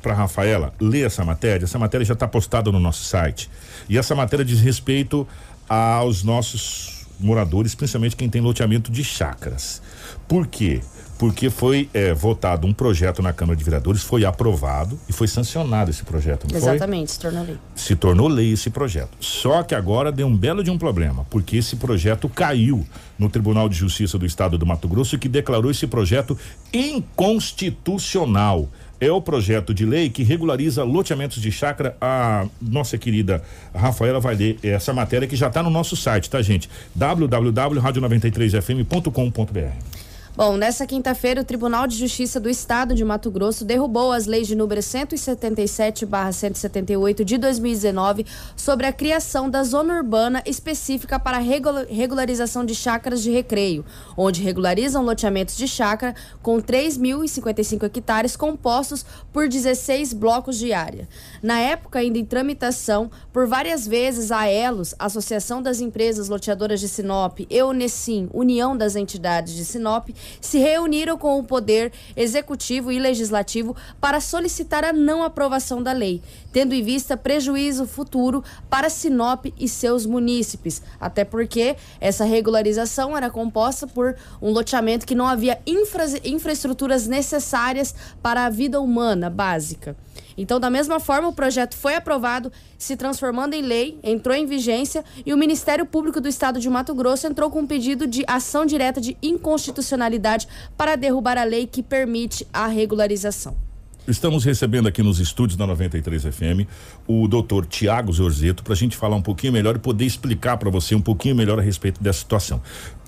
para Rafaela ler essa matéria. Essa matéria já está postada no nosso site. E essa matéria diz respeito aos nossos moradores, principalmente quem tem loteamento de chácaras. Por quê? Porque foi eh, votado um projeto na Câmara de Vereadores, foi aprovado e foi sancionado esse projeto, não foi? Exatamente, se tornou lei. se tornou lei esse projeto. Só que agora deu um belo de um problema, porque esse projeto caiu no Tribunal de Justiça do Estado do Mato Grosso, que declarou esse projeto inconstitucional. É o projeto de lei que regulariza loteamentos de chácara. A nossa querida Rafaela vai ler essa matéria que já está no nosso site, tá, gente? www.radio93fm.com.br. Bom, nessa quinta-feira, o Tribunal de Justiça do Estado de Mato Grosso derrubou as leis de número 177/178 de 2019 sobre a criação da zona urbana específica para regula- regularização de chácaras de recreio, onde regularizam loteamentos de chácara com 3.055 hectares compostos por 16 blocos de área. Na época, ainda em tramitação, por várias vezes a Elos, Associação das Empresas Loteadoras de Sinop, e União das Entidades de Sinop, se reuniram com o Poder Executivo e Legislativo para solicitar a não aprovação da lei, tendo em vista prejuízo futuro para Sinop e seus munícipes, até porque essa regularização era composta por um loteamento que não havia infra- infraestruturas necessárias para a vida humana básica. Então, da mesma forma, o projeto foi aprovado, se transformando em lei, entrou em vigência e o Ministério Público do Estado de Mato Grosso entrou com um pedido de ação direta de inconstitucionalidade para derrubar a lei que permite a regularização. Estamos recebendo aqui nos estúdios da 93 FM o doutor Tiago Zorzeto para a gente falar um pouquinho melhor e poder explicar para você um pouquinho melhor a respeito dessa situação.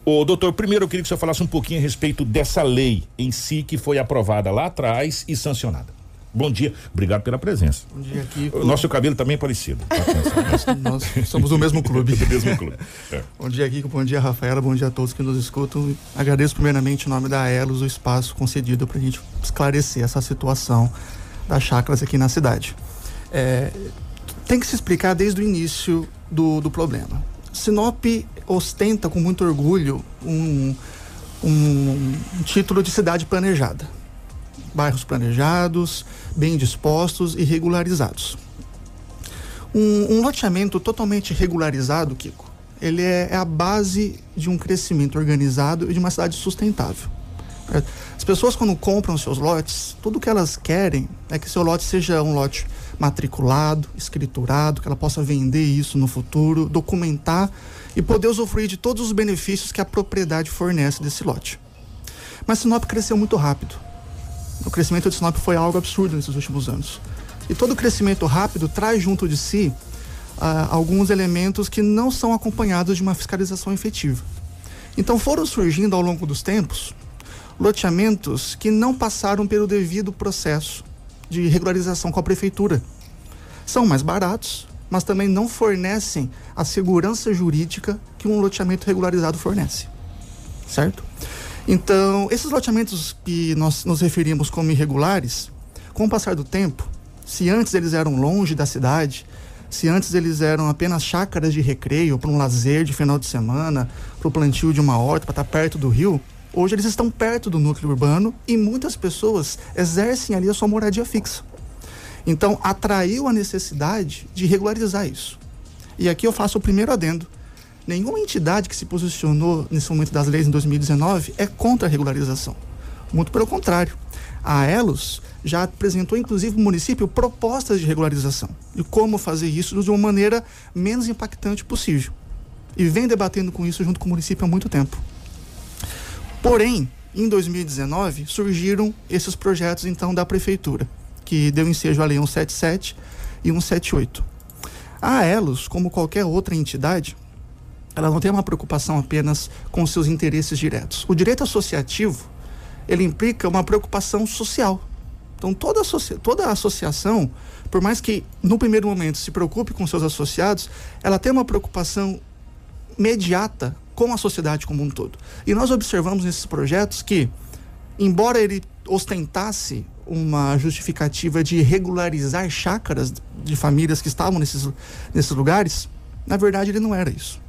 Ô, doutor, primeiro eu queria que senhor falasse um pouquinho a respeito dessa lei em si que foi aprovada lá atrás e sancionada. Bom dia, obrigado pela presença. Bom dia, Kiko. O nosso cabelo também é parecido. Nós somos do mesmo clube. Do mesmo clube. É. Bom dia, Kiko. Bom dia, Rafaela. Bom dia a todos que nos escutam. Agradeço primeiramente em nome da Elos o espaço concedido para a gente esclarecer essa situação das chácaras aqui na cidade. É, tem que se explicar desde o início do, do problema. Sinop ostenta com muito orgulho um, um, um título de cidade planejada. Bairros planejados, bem dispostos e regularizados. Um, um loteamento totalmente regularizado, Kiko, ele é, é a base de um crescimento organizado e de uma cidade sustentável. É, As pessoas quando compram seus lotes, tudo que elas querem é que seu lote seja um lote matriculado, escriturado, que ela possa vender isso no futuro, documentar e poder usufruir de todos os benefícios que a propriedade fornece desse lote. Mas Sinop cresceu muito rápido. O crescimento de Sinop foi algo absurdo nesses últimos anos. E todo crescimento rápido traz junto de si ah, alguns elementos que não são acompanhados de uma fiscalização efetiva. Então foram surgindo ao longo dos tempos loteamentos que não passaram pelo devido processo de regularização com a prefeitura. São mais baratos, mas também não fornecem a segurança jurídica que um loteamento regularizado fornece. Certo? Então, esses loteamentos que nós nos referimos como irregulares, com o passar do tempo, se antes eles eram longe da cidade, se antes eles eram apenas chácaras de recreio para um lazer de final de semana, para o plantio de uma horta, para estar perto do rio, hoje eles estão perto do núcleo urbano e muitas pessoas exercem ali a sua moradia fixa. Então, atraiu a necessidade de regularizar isso. E aqui eu faço o primeiro adendo. Nenhuma entidade que se posicionou nesse momento das leis em 2019 é contra a regularização. Muito pelo contrário. A Elos já apresentou, inclusive, o município propostas de regularização e como fazer isso de uma maneira menos impactante possível. E vem debatendo com isso junto com o município há muito tempo. Porém, em 2019, surgiram esses projetos, então, da prefeitura, que deu ensejo à Lei 177 e 178. A Elos, como qualquer outra entidade, ela não tem uma preocupação apenas com seus interesses diretos. O direito associativo, ele implica uma preocupação social. Então, toda, associa toda associação, por mais que no primeiro momento se preocupe com seus associados, ela tem uma preocupação imediata com a sociedade como um todo. E nós observamos nesses projetos que, embora ele ostentasse uma justificativa de regularizar chácaras de famílias que estavam nesses, nesses lugares, na verdade ele não era isso.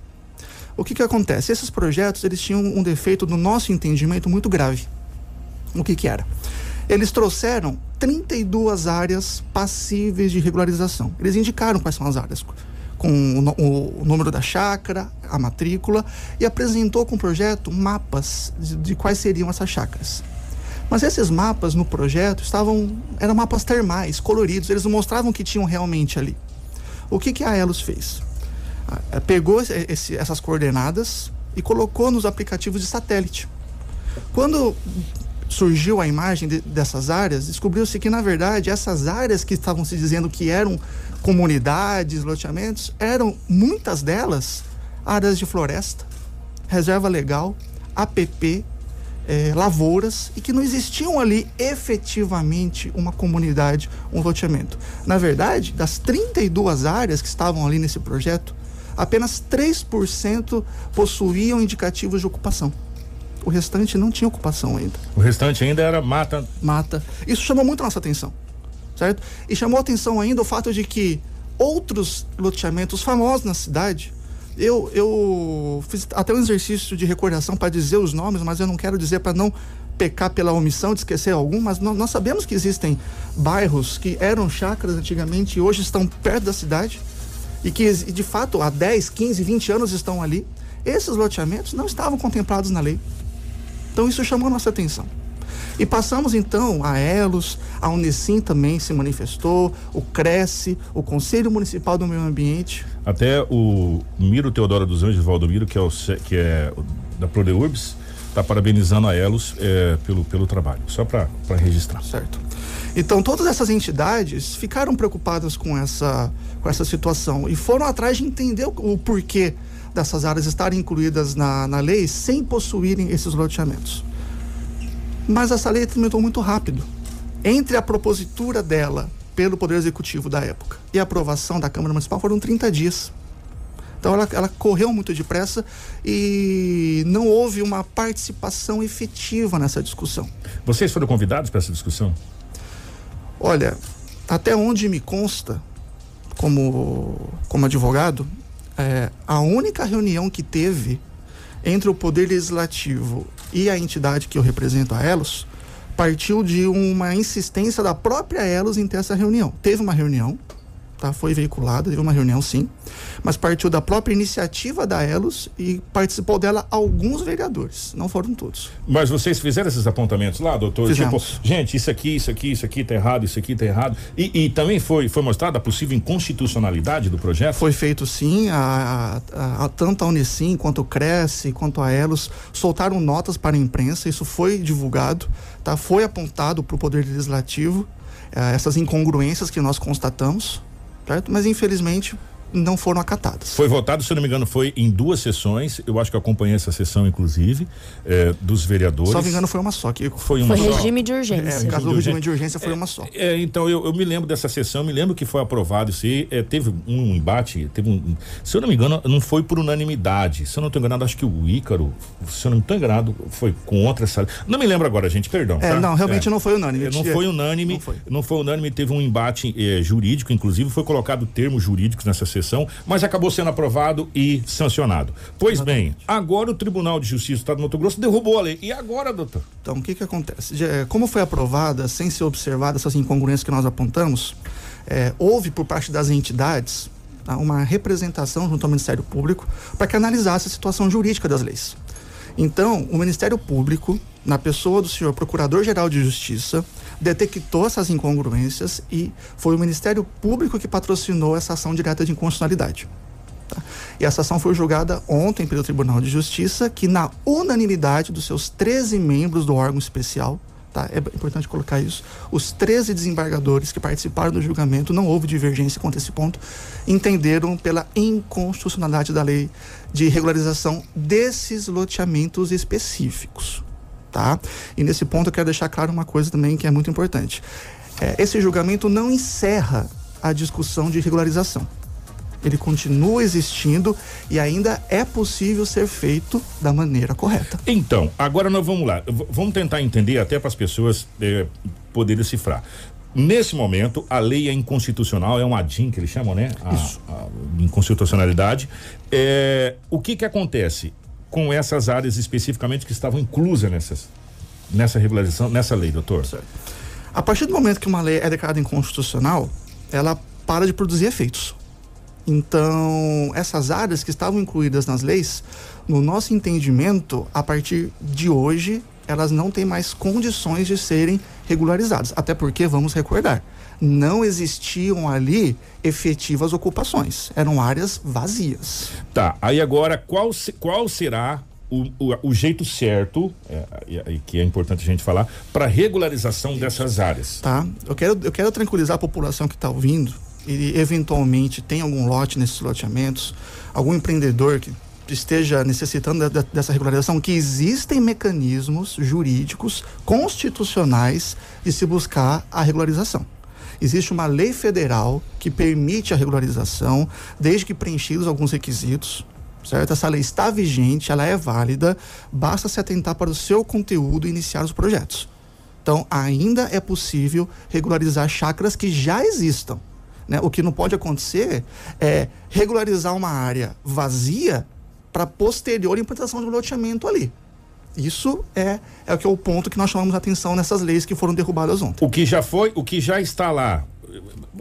O que que acontece? Esses projetos, eles tinham um defeito no nosso entendimento muito grave. O que que era? Eles trouxeram 32 áreas passíveis de regularização. Eles indicaram quais são as áreas com o, o, número da chácara, a matrícula, e apresentou com o projeto mapas de, de, quais seriam essas chácaras. Mas esses mapas no projeto estavam eram mapas termais, coloridos, eles não mostravam o que tinham realmente ali. O que, que a Elos fez? Pegou esse, essas coordenadas e colocou nos aplicativos de satélite. Quando surgiu a imagem de, dessas áreas, descobriu-se que, na verdade, essas áreas que estavam se dizendo que eram comunidades, loteamentos, eram muitas delas áreas de floresta, reserva legal, APP, eh, lavouras e que não existiam ali efetivamente uma comunidade, um loteamento. Na verdade, das 32 áreas que estavam ali nesse projeto, apenas 3% possuíam indicativos de ocupação. O restante não tinha ocupação ainda. O restante ainda era mata. Mata. Isso chamou muito a nossa atenção certo? E chamou atenção ainda o fato de que outros loteamentos famosos na cidade, eu, eu fiz até um exercício de recordação para dizer os nomes, mas eu não quero dizer para não pecar pela omissão de esquecer algum, mas nós, sabemos que existem bairros que eram chácaras antigamente e hoje estão perto da cidade e que de fato há 10, 15, 20 anos estão ali. Esses loteamentos não estavam contemplados na lei. Então isso chamou a nossa atenção. E passamos então a Elos, a Unesim também se manifestou, o Cresce, o Conselho Municipal do Meio Ambiente. Até o Miro Teodoro dos Anjos Valdomiro, que é, o, que é da Prodeurbs, está parabenizando a Elos é, pelo, pelo trabalho, só para registrar. Certo. Então todas essas entidades ficaram preocupadas com essa, com essa situação e foram atrás de entender o, o porquê dessas áreas estarem incluídas na, na lei sem possuírem esses loteamentos. Mas essa lei tramitou muito rápido. Entre a propositura dela pelo Poder Executivo da época e a aprovação da Câmara Municipal foram 30 dias. Então ela, ela correu muito depressa e não houve uma participação efetiva nessa discussão. Vocês foram convidados para essa discussão? Olha, até onde me consta, como, como advogado, é, a única reunião que teve entre o Poder Legislativo e a entidade que eu represento, a Elos, partiu de uma insistência da própria Elos em ter essa reunião. Teve uma reunião, tá? Foi veiculada, teve uma reunião sim, mas partiu da própria iniciativa da Elos e participou dela alguns vereadores, não foram todos. Mas vocês fizeram esses apontamentos lá, doutor? Fizemos. Tipo, gente, isso aqui, isso aqui, isso aqui tá errado, isso aqui tá errado. E, e também foi, foi mostrada a possível inconstitucionalidade do projeto? Foi feito sim, a, a, a, tanto a Unicim quanto o Cresce, quanto a Elos soltaram notas para a imprensa, isso foi divulgado, tá? Foi apontado para o Poder Legislativo, eh, essas incongruências que nós constatamos, certo? Mas infelizmente não foram acatadas. Foi votado, se não me engano, foi em duas sessões. Eu acho que eu acompanhei essa sessão, inclusive, eh, dos vereadores. Só me engano, foi uma só. Que foi uma foi só. regime de urgência. É, caso do regime de urgência foi é, uma só. É, então, eu, eu, me lembro dessa sessão, me lembro que foi aprovado isso aí. É, teve um embate, teve um. Se eu não me engano, não foi por unanimidade. Se eu não estou enganado, acho que o Ícaro, se eu não estou enganado, foi contra essa. Não me lembro agora, gente, perdão. É, tá? não, realmente é. não foi unânime. Não foi unânime. Não foi, não foi unânime, teve um embate eh, jurídico, inclusive, foi colocado termos jurídicos nessa sessão, mas acabou sendo aprovado e sancionado. Pois bem, agora o Tribunal de Justiça do Estado do Mato Grosso derrubou a lei. E agora, doutor? Então, o que que acontece? É, como foi aprovada, sem ser observada essas incongruências que nós apontamos, é, houve por parte das entidades tá, uma representação junto ao Ministério Público para que analisasse a situação jurídica das leis. Então, o Ministério Público, na pessoa do senhor Procurador-Geral de Justiça, detectou essas incongruências e foi o Ministério Público que patrocinou essa ação direta de inconstitucionalidade. Tá? E essa ação foi julgada ontem pelo Tribunal de Justiça, que na unanimidade dos seus 13 membros do órgão especial, tá? É importante colocar isso. Os 13 desembargadores que participaram do julgamento, não houve divergência quanto a esse ponto, entenderam pela inconstitucionalidade da lei de regularização desses loteamentos específicos, tá? E nesse ponto eu quero deixar claro uma coisa também que é muito importante. É, esse julgamento não encerra a discussão de regularização ele continua existindo e ainda é possível ser feito da maneira correta. Então, agora nós vamos lá. Vamos tentar entender até para as pessoas eh, poderem decifrar. Nesse momento, a lei é inconstitucional, é um ADIM que eles chamam, né? A, Isso. A inconstitucionalidade. É, o que que acontece com essas áreas especificamente que estavam inclusas nessas, nessa regularização, nessa lei, doutor? Certo. A partir do momento que uma lei é declarada inconstitucional, ela para de produzir efeitos. Então, essas áreas que estavam incluídas nas leis, no nosso entendimento, a partir de hoje, elas não têm mais condições de serem regularizadas. Até porque, vamos recordar, não existiam ali efetivas ocupações, eram áreas vazias. Tá, aí agora, qual, qual será o, o, o, jeito certo, é, que é importante a gente falar, para regularização dessas áreas? Tá, eu quero, eu quero tranquilizar a população que está ouvindo e eventualmente tem algum lote nesses loteamentos, algum empreendedor que esteja necessitando de, de, dessa regularização, que existem mecanismos jurídicos constitucionais de se buscar a regularização. Existe uma lei federal que permite a regularização, desde que preenchidos alguns requisitos, certo? Essa lei está vigente, ela é válida, basta se atentar para o seu conteúdo e iniciar os projetos. Então, ainda é possível regularizar chacras que já existam. Né? O que não pode acontecer é regularizar uma área vazia para posterior implantação de um loteamento ali. Isso é, é o que é o ponto que nós chamamos a atenção nessas leis que foram derrubadas ontem. O que já foi, o que já está lá.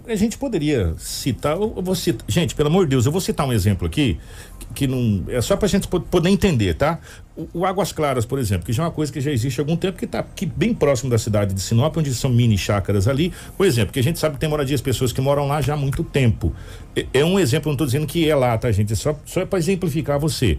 A gente poderia citar, eu vou citar, gente, pelo amor de Deus, eu vou citar um exemplo aqui que não é só para a gente poder entender, tá? O, o, Águas Claras, por exemplo, que já é uma coisa que já existe há algum tempo, que está aqui bem próximo da cidade de Sinop, onde são mini chácaras ali. Por exemplo, que a gente sabe que tem moradias, pessoas que moram lá já há muito tempo. É, é um exemplo, não estou dizendo que é lá, tá, gente? É só, só é para exemplificar você.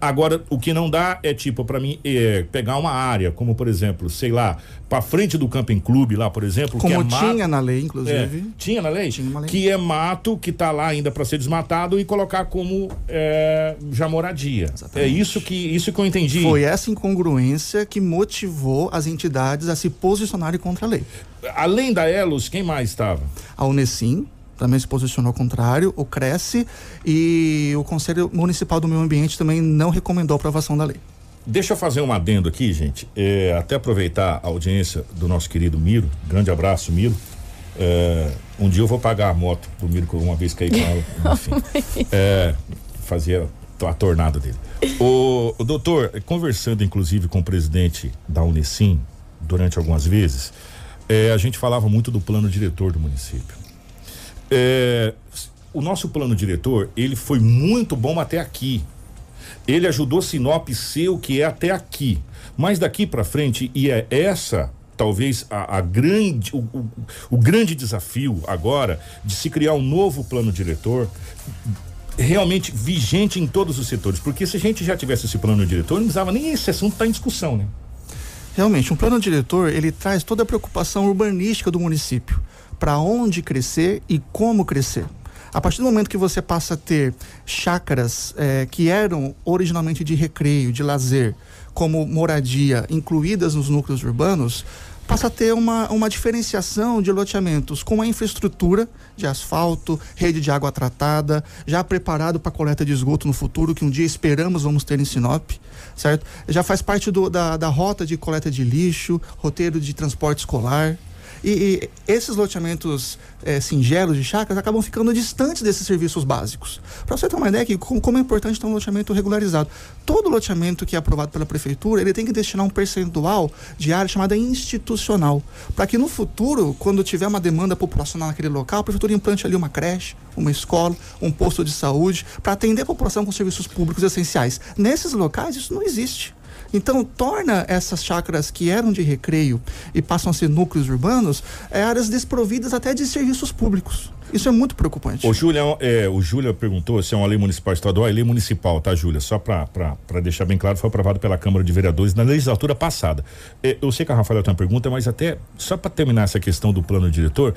Agora, o que não dá é tipo, para mim, é pegar uma área, como por exemplo, sei lá, para frente do camping clube lá, por exemplo. Como que é tinha mato, na lei, inclusive. É, tinha na lei? Tinha uma lei. Que é mato, que tá lá ainda para ser desmatado e colocar como é, já moradia. Exatamente. É isso que, isso que eu entendi. Foi essa incongruência que motivou as entidades a se posicionarem contra a lei. Além da Elos, quem mais estava? A Unesim, também se posicionou contrário, o Cresce e o Conselho Municipal do Meio Ambiente também não recomendou a aprovação da lei. Deixa eu fazer um adendo aqui, gente. É, até aproveitar a audiência do nosso querido Miro. Grande abraço, Miro. É, um dia eu vou pagar a moto do Miro, que uma vez caí com ela. Enfim. É, fazia a tornada dele. O, o doutor, conversando inclusive com o presidente da Unesim, durante algumas vezes, é, a gente falava muito do plano diretor do município. É, o nosso plano diretor, ele foi muito bom até aqui. Ele ajudou Sinop ser o que é até aqui. Mas daqui para frente, e é essa talvez a, a grande, o, o, o, grande desafio agora de se criar um novo plano diretor realmente vigente em todos os setores. Porque se a gente já tivesse esse plano diretor, não precisava nem esse assunto estar tá em discussão, né? Realmente, um plano diretor, ele traz toda a preocupação urbanística do município para onde crescer e como crescer. A partir do momento que você passa a ter chácaras é, que eram originalmente de recreio, de lazer, como moradia, incluídas nos núcleos urbanos, passa a ter uma, uma diferenciação de loteamentos com a infraestrutura de asfalto, rede de água tratada, já preparado para coleta de esgoto no futuro, que um dia esperamos vamos ter em Sinop, certo? Já faz parte do, da, da rota de coleta de lixo, roteiro de transporte escolar. E, e esses loteamentos é, singelos de chácaras acabam ficando distantes desses serviços básicos. Para você ter uma ideia que como, como é importante ter um loteamento regularizado. Todo loteamento que é aprovado pela prefeitura, ele tem que destinar um percentual de área chamada institucional, para que no futuro, quando tiver uma demanda populacional naquele local, a prefeitura implante ali uma creche, uma escola, um posto de saúde, para atender a população com serviços públicos essenciais. Nesses locais isso não existe. Então, torna essas chácaras que eram de recreio e passam a ser núcleos urbanos, é, áreas desprovidas até de serviços públicos. Isso é muito preocupante. O Júlia, é, o Júlia perguntou se é uma lei municipal estadual, é lei municipal, tá, Júlia? Só para deixar bem claro, foi aprovado pela Câmara de Vereadores na legislatura passada. É, eu sei que a Rafaela tem uma pergunta, mas até só para terminar essa questão do plano diretor,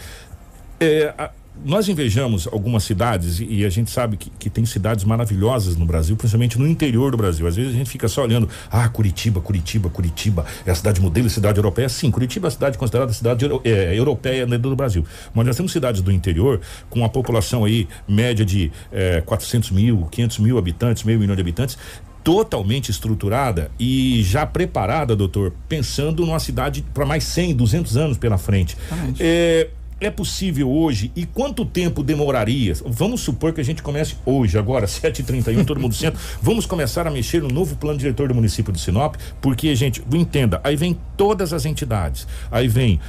é, a, nós invejamos algumas cidades e, a gente sabe que, que, tem cidades maravilhosas no Brasil, principalmente no interior do Brasil. Às vezes a gente fica só olhando, ah, Curitiba, Curitiba, Curitiba, é a cidade modelo, cidade europeia. Sim, Curitiba é a cidade considerada a cidade é, europeia do Brasil. Mas nós temos cidades do interior com uma população aí média de é, 400 mil, 500 mil habitantes, meio milhão de habitantes, totalmente estruturada e já preparada, doutor, pensando numa cidade para mais 100, 200 anos pela frente. É, é possível hoje e quanto tempo demoraria? Vamos supor que a gente comece hoje, agora, 7h31, todo mundo senta. Vamos começar a mexer no novo plano diretor do município de Sinop, porque, gente, entenda, aí vem todas as entidades, aí vem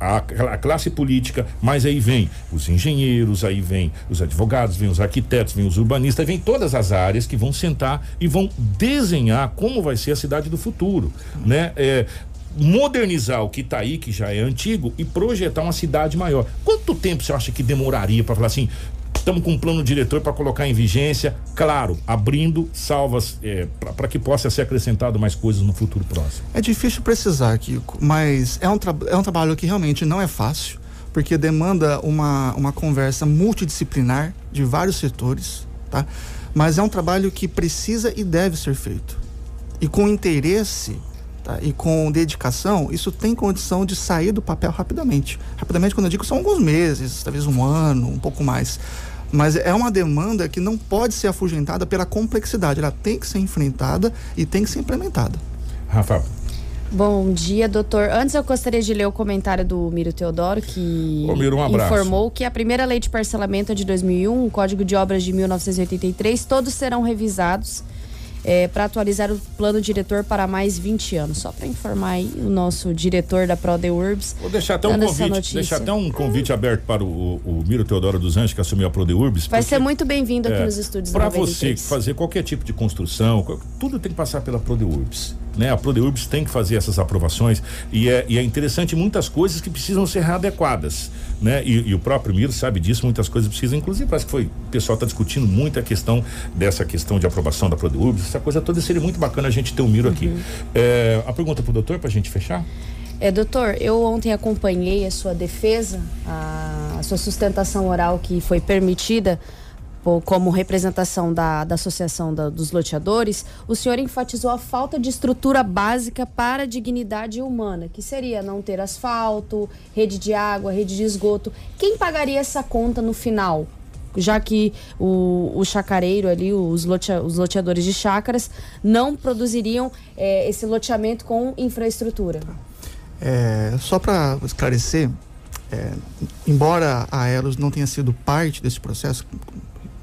a, a classe política, mas aí vem os engenheiros, aí vem os advogados, vem os arquitetos, vem os urbanistas, aí vem todas as áreas que vão sentar e vão desenhar como vai ser a cidade do futuro, né? É, modernizar o que está aí, que já é antigo, e projetar uma cidade maior. Quanto tempo você acha que demoraria para falar assim? Estamos com um plano diretor para colocar em vigência, claro, abrindo salvas é, para que possa ser acrescentado mais coisas no futuro próximo. É difícil precisar, Kiko, mas é um, é um trabalho que realmente não é fácil, porque demanda uma, uma conversa multidisciplinar de vários setores, tá? Mas é um trabalho que precisa e deve ser feito. E com interesse tá? e com dedicação, isso tem condição de sair do papel rapidamente. Rapidamente, quando eu digo, são alguns meses, talvez um ano, um pouco mais. Mas é uma demanda que não pode ser afugentada pela complexidade. Ela tem que ser enfrentada e tem que ser implementada. Rafa. Bom dia, doutor. Antes eu gostaria de ler o comentário do Miro Teodoro, que Ô, Miro, um informou que a primeira lei de parcelamento é de 2001, o Código de Obras de 1983, todos serão revisados é, para atualizar o plano diretor para mais 20 anos. Só para informar aí o nosso diretor da ProDeurbs. Vou deixar até um convite, deixar até um convite aberto para o, o, Miro Teodoro dos Anjos, que assumiu a ProDeurbs. Vai ser muito bem-vindo aqui é, nos estúdios Para você fazer qualquer tipo de construção, tudo tem que passar pela ProDeurbs né? A Prodeurbs tem que fazer essas aprovações e é, e é interessante muitas coisas que precisam ser readequadas, né? E, e, o próprio Miro sabe disso, muitas coisas precisam, inclusive parece que foi, o pessoal está discutindo muito a questão dessa questão de aprovação da Prodeurbs, essa coisa toda seria muito bacana a gente ter o Miro uhum. aqui. É, a pergunta para o doutor, para a gente fechar? É, doutor, eu ontem acompanhei a sua defesa, a, a sua sustentação oral que foi permitida como representação da, da Associação da, dos Loteadores, o senhor enfatizou a falta de estrutura básica para a dignidade humana, que seria não ter asfalto, rede de água, rede de esgoto. Quem pagaria essa conta no final? Já que o, o chacareiro ali, os, lotea, os loteadores de chácaras, não produziriam é, esse loteamento com infraestrutura. É, só para esclarecer, é, embora a Elos não tenha sido parte desse processo,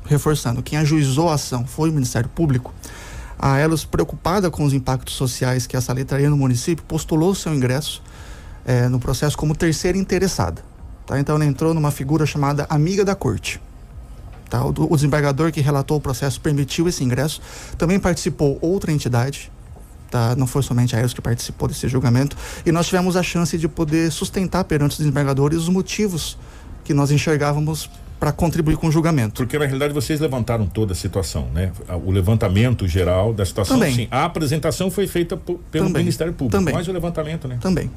reforçando, quem ajuizou a ação foi o Ministério Público, a Elos, preocupada com os impactos sociais que essa lei traria no município, postulou seu ingresso é, no processo como terceira interessada. Tá? Então ela entrou numa figura chamada amiga da corte. Tá? O, o desembargador que relatou o processo permitiu esse ingresso. Também participou outra entidade, Tá? Não foi somente a EROS que participou desse julgamento. E nós tivemos a chance de poder sustentar perante os desembargadores os motivos que nós enxergávamos para contribuir com o julgamento. Porque na realidade vocês levantaram toda a situação, né? O levantamento geral da situação, Também. sim. A apresentação foi feita pelo Também. Ministério Público, Também. mas o levantamento, né? Também.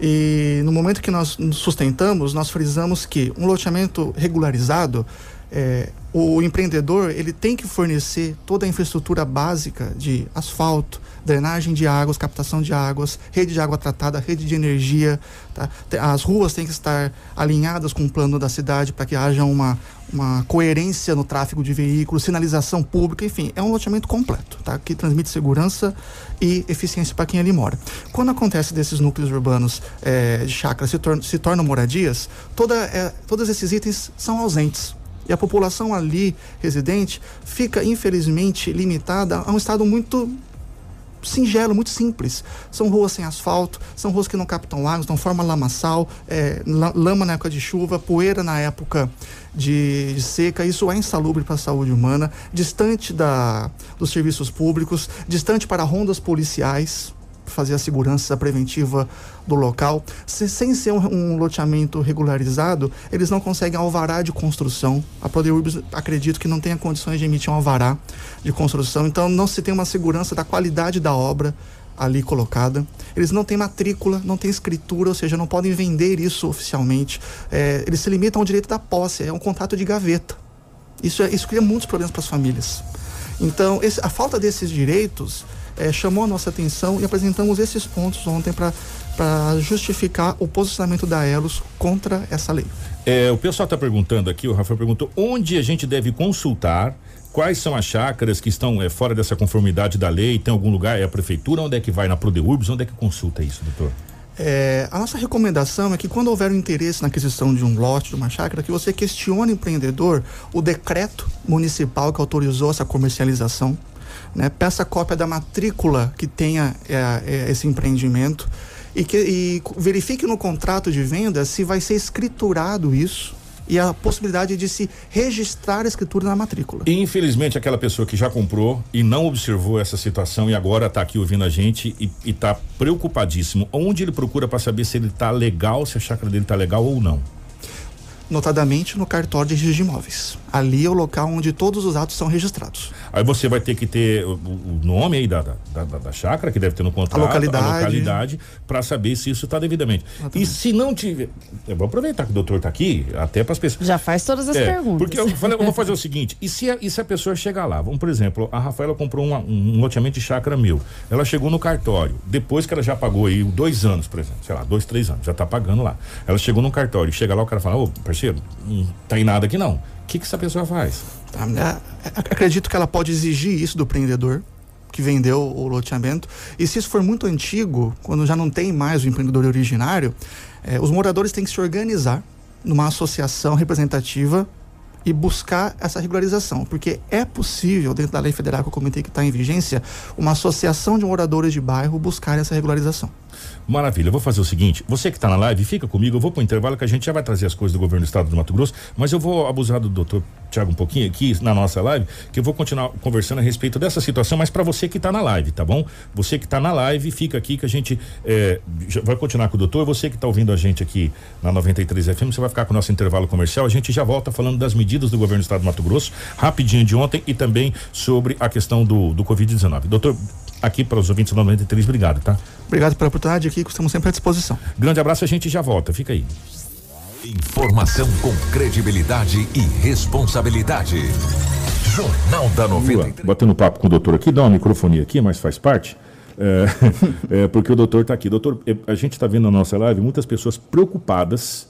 E no momento que nós sustentamos, nós frisamos que um loteamento regularizado, é, o empreendedor ele tem que fornecer toda a infraestrutura básica de asfalto, drenagem de águas, captação de águas, rede de água tratada, rede de energia. Tá? As ruas têm que estar alinhadas com o plano da cidade para que haja uma, uma coerência no tráfego de veículos, sinalização pública, enfim, é um loteamento completo, tá? que transmite segurança e eficiência para quem ali mora. Quando acontece desses núcleos urbanos é, de chácaras se, tor se tornam moradias, toda, é, todos esses itens são ausentes. E a população ali residente fica, infelizmente, limitada a um estado muito singelo, muito simples. São ruas sem asfalto, são ruas que não captam água, não formam lamaçal, é, lama na época de chuva, poeira na época de, de seca. Isso é insalubre para a saúde humana, distante da, dos serviços públicos, distante para rondas policiais fazer a segurança preventiva do local. Se, sem ser um, um, loteamento regularizado, eles não conseguem alvará de construção. A Prodeurbis acredito que não tenha condições de emitir um alvará de construção, então não se tem uma segurança da qualidade da obra ali colocada. Eles não têm matrícula, não têm escritura, ou seja, não podem vender isso oficialmente. É, eles se limitam ao direito da posse, é um contrato de gaveta. Isso, é, isso cria muitos problemas para as famílias. Então, esse, a falta desses direitos é, chamou a nossa atenção e apresentamos esses pontos ontem para justificar o posicionamento da Elos contra essa lei. É, o pessoal está perguntando aqui, o Rafael perguntou, onde a gente deve consultar quais são as chácaras que estão é, fora dessa conformidade da lei? Tem algum lugar? É a prefeitura? Onde é que vai? Na Prodeurbs? Onde é que consulta isso, doutor? É, a nossa recomendação é que quando houver um interesse na aquisição de um lote, de uma chácara, que você questione o empreendedor o decreto municipal que autorizou essa comercialização né? Peça cópia da matrícula que tenha é, é, esse empreendimento e, que, e verifique no contrato de venda se vai ser escriturado isso e a possibilidade de se registrar a escritura na matrícula. Infelizmente aquela pessoa que já comprou e não observou essa situação e agora está aqui ouvindo a gente e está preocupadíssimo. Onde ele procura para saber se ele está legal, se a chácara dele está legal ou não? notadamente no cartório de registro de imóveis. Ali é o local onde todos os atos são registrados. Aí você vai ter que ter o, o nome aí da, da, da, da, chácara, que deve ter no contrato, a localidade, a localidade para saber se isso está devidamente. Exatamente. E se não tiver. Eu vou aproveitar que o doutor está aqui, até para as pessoas. Já faz todas as é, perguntas. Porque eu, falei, eu vou fazer o seguinte: e se, a, e se a pessoa chegar lá? Vamos, por exemplo, a Rafaela comprou uma, um loteamento de chácara meu. Ela chegou no cartório, depois que ela já pagou aí dois anos, por exemplo, sei lá, dois, três anos, já está pagando lá. Ela chegou no cartório, chega lá, o cara fala: Ô, parceiro, não tem nada aqui não. O que, que essa pessoa faz? Tá, acredito que ela pode exigir isso do empreendedor que vendeu o loteamento. E se isso for muito antigo, quando já não tem mais o empreendedor originário, eh, os moradores têm que se organizar numa associação representativa e buscar essa regularização, porque é possível, dentro da lei federal que eu comentei que está em vigência, uma associação de moradores de bairro buscar essa regularização. Maravilha, eu vou fazer o seguinte: você que está na live, fica comigo, eu vou para o intervalo que a gente já vai trazer as coisas do governo do estado do Mato Grosso, mas eu vou abusar do doutor Tiago um pouquinho aqui na nossa live, que eu vou continuar conversando a respeito dessa situação, mas para você que está na live, tá bom? Você que está na live, fica aqui que a gente é, vai continuar com o doutor. Você que está ouvindo a gente aqui na 93 FM, você vai ficar com o nosso intervalo comercial. A gente já volta falando das medidas do governo do estado do Mato Grosso, rapidinho de ontem e também sobre a questão do, do Covid-19. Doutor, aqui para os ouvintes da 93. Obrigado, tá? Obrigado pela oportunidade aqui, estamos sempre à disposição. Grande abraço, a gente já volta. Fica aí. Informação com credibilidade e responsabilidade. Jornal da 93. Batendo papo com o doutor aqui, dá uma microfonia aqui, mas faz parte. É, é, porque o doutor está aqui. Doutor, é, a gente está vendo na nossa live muitas pessoas preocupadas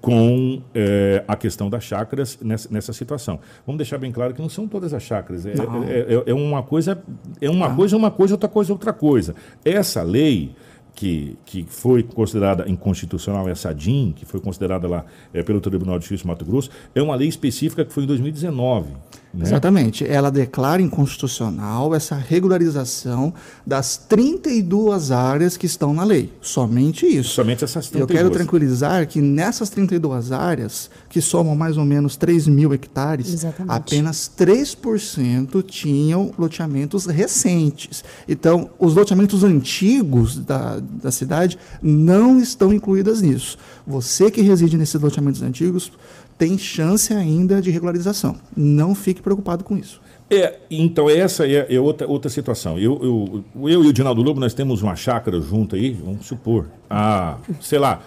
com é, a questão das chácaras nessa, nessa, situação. Vamos deixar bem claro que não são todas as chácaras. É, é, é, é uma coisa, é uma coisa, uma coisa, outra coisa, outra coisa. Essa lei que, que foi considerada inconstitucional, essa DIN, que foi considerada lá é, pelo Tribunal de Justiça de Mato Grosso, é uma lei específica que foi em 2019. Né? Exatamente. Ela declara inconstitucional essa regularização das 32 áreas que estão na lei. Somente isso. Somente essas 32. Eu quero tranquilizar que nessas 32 áreas, que somam mais ou menos 3 mil hectares, Exatamente. apenas 3% tinham loteamentos recentes. Então, os loteamentos antigos da, da cidade não estão incluídas nisso. Você que reside nesses loteamentos antigos tem chance ainda de regularização. Não fique preocupado com isso. É, então essa é, é, outra, outra situação. Eu, eu, eu e o Dinaldo Lobo, nós temos uma chácara junto aí, vamos supor, a, sei lá,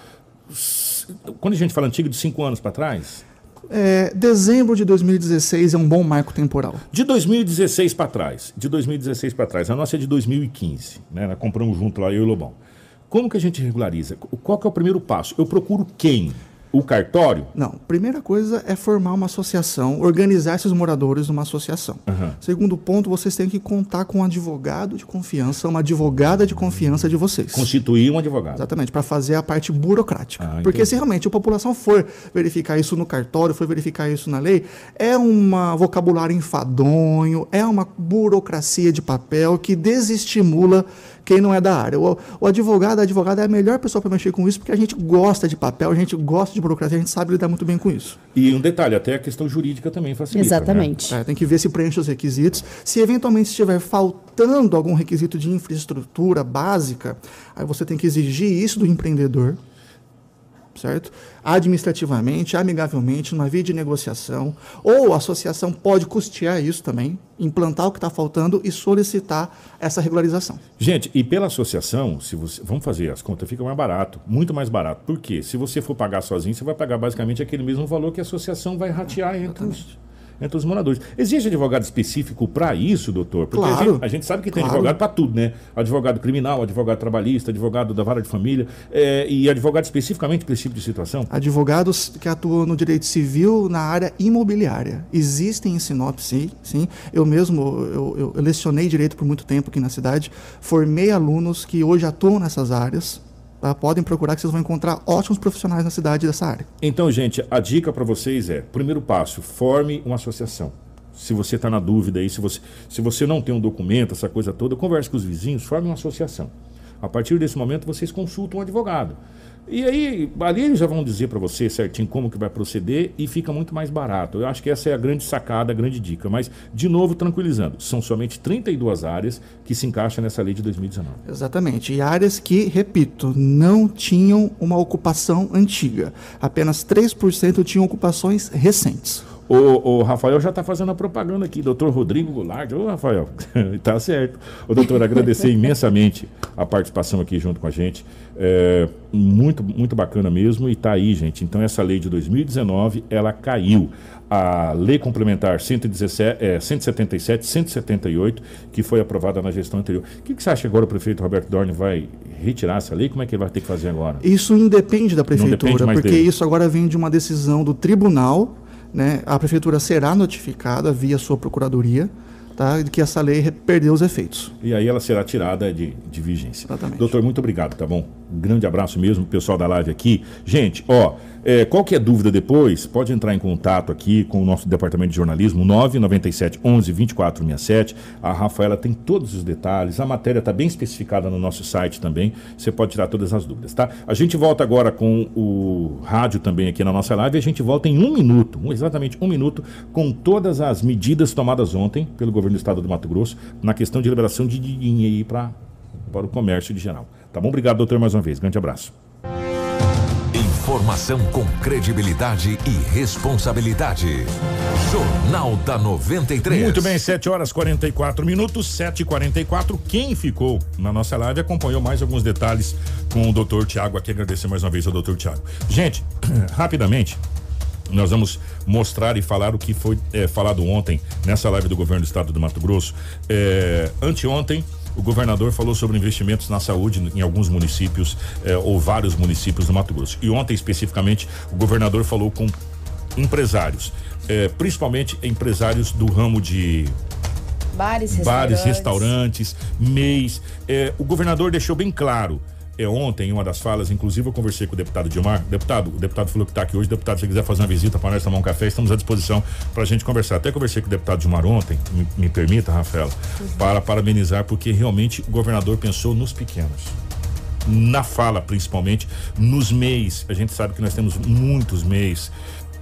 quando a gente fala antigo, de cinco anos para trás? É, dezembro de 2016 é um bom marco temporal. De 2016 para trás, de 2016 para trás, a nossa é de 2015, né? Nós compramos junto lá, eu e o Lobão. Como que a gente regulariza? Qual que é o primeiro passo? Eu procuro quem? O cartório? Não. Primeira coisa é formar uma associação, organizar esses moradores numa associação. Uhum. Segundo ponto, vocês têm que contar com um advogado de confiança, uma advogada de confiança de vocês. Constituir um advogado. Exatamente, para fazer a parte burocrática. Ah, Porque se realmente a população for verificar isso no cartório, for verificar isso na lei, é um vocabulário enfadonho, é uma burocracia de papel que desestimula quem não é da área. O, o advogado, a advogada é a melhor pessoa para mexer com isso, porque a gente gosta de papel, a gente gosta de burocracia, a gente sabe lidar muito bem com isso. E um detalhe, até a questão jurídica também facilita. Exatamente. É, tem que ver se preenche os requisitos. Se eventualmente estiver faltando algum requisito de infraestrutura básica, aí você tem que exigir isso do empreendedor, certo? Administrativamente, amigavelmente, numa via de negociação. Ou a associação pode custear isso também, implantar o que está faltando e solicitar essa regularização. Gente, e pela associação, se você, vamos fazer as contas, fica mais barato, muito mais barato. Por quê? Se você for pagar sozinho, você vai pagar basicamente aquele mesmo valor que a associação vai ratear entre os, entre os moradores. Existe advogado específico para isso, doutor? Porque a, Claro. gente, a gente sabe que tem Claro. advogado para tudo, né? Advogado criminal, advogado trabalhista, advogado da vara de família, é, e advogado especificamente para esse tipo de situação. Advogados que atuam no direito civil na área imobiliária. Existem em Sinop, sim. sim. Eu mesmo, eu, eu- eu lecionei direito por muito tempo aqui na cidade, formei alunos que hoje atuam nessas áreas. Tá? Podem procurar que vocês vão encontrar ótimos profissionais na cidade dessa área. Então, gente, a dica para vocês é: primeiro passo, forme uma associação. Se você está na dúvida aí, se você, se você não tem um documento, essa coisa toda, converse com os vizinhos, forme uma associação. A partir desse momento, vocês consultam um advogado. E aí, ali eles já vão dizer para você certinho como que vai proceder e fica muito mais barato. Eu acho que essa é a grande sacada, a grande dica. Mas, de novo, tranquilizando, são somente 32 áreas que se encaixam nessa lei de 2019. Exatamente. E áreas que, repito, não tinham uma ocupação antiga. Apenas 3% tinham ocupações recentes. O, o Rafael já está fazendo a propaganda aqui, doutor Rodrigo Goulart. Ô, Rafael, tá certo. Ô, doutor, agradecer imensamente a participação aqui junto com a gente. É, muito, muito bacana mesmo. E tá aí, gente. Então, essa lei de 2019, ela caiu. A lei complementar 117, é, 177, 178, que foi aprovada na gestão anterior. O que, que você acha agora o prefeito Roberto Dorne vai retirar essa lei? Como é que ele vai ter que fazer agora? Isso independe da depende prefeitura, mais porque dele. isso agora vem de uma decisão do tribunal, né? A prefeitura será notificada via sua procuradoria, tá? De que essa lei perdeu os efeitos. E aí ela será tirada de, de vigência. Exatamente. Doutor, muito obrigado, tá bom? Grande abraço mesmo, pessoal da live aqui. Gente, ó, é, qualquer dúvida depois, pode entrar em contato aqui com o nosso departamento de jornalismo, 997 11 2467. A Rafaela tem todos os detalhes, a matéria está bem especificada no nosso site também. Você pode tirar todas as dúvidas, tá? A gente volta agora com o rádio também aqui na nossa live a gente volta em um minuto, exatamente um minuto, com todas as medidas tomadas ontem pelo governo do estado do Mato Grosso na questão de liberação de dinheiro para para o comércio de geral. Tá bom? Obrigado, doutor, mais uma vez. Grande abraço. Informação com credibilidade e responsabilidade. Jornal da 93. Muito bem, 7 horas 44 minutos, 7 e 44 Quem ficou na nossa live acompanhou mais alguns detalhes com o doutor Tiago aqui. Agradecer mais uma vez ao doutor Tiago. Gente, rapidamente. Nós vamos mostrar e falar o que foi eh, falado ontem nessa live do governo do estado do Mato Grosso. Eh, anteontem, o governador falou sobre investimentos na saúde em alguns municípios, eh, ou vários municípios do Mato Grosso. E ontem, especificamente, o governador falou com empresários, eh, principalmente empresários do ramo de Bares, bares, restaurantes. restaurantes, MEIs. É, o governador deixou bem claro. É, ontem, em uma das falas, inclusive eu conversei com o deputado Dilmar. Deputado, o deputado falou que está aqui hoje. Deputado, se quiser fazer uma visita para nós tomar um café, estamos à disposição para a gente conversar. Até conversei com o deputado Dilmar ontem, me, me permita, Rafaela, para parabenizar, porque realmente o governador pensou nos pequenos na fala principalmente, nos MEIs. A gente sabe que nós temos muitos MEIs,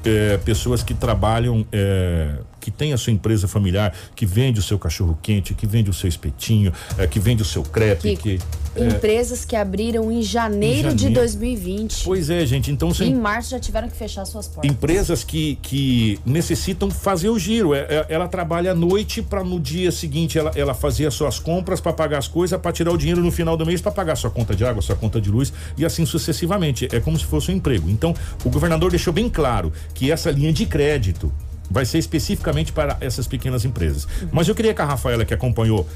é, pessoas que trabalham, é, que tem a sua empresa familiar, que vende o seu cachorro quente, que vende o seu espetinho, é, que vende o seu crepe, Que- que. é, Empresas que abriram em janeiro, Em de janeiro. 2020. pois é, gente. Então Em são março já tiveram que fechar suas portas. empresas que, que necessitam fazer o giro. É- é- Ela trabalha à noite para no dia seguinte ela, ela fazer as suas compras para pagar as coisas, para tirar o dinheiro no final do mês para pagar sua conta de água, sua conta de luz e assim sucessivamente. É como se fosse um emprego. Então, o governador deixou bem claro que essa linha de crédito vai ser especificamente para essas pequenas empresas. Mas eu queria que a Rafaela, que acompanhou,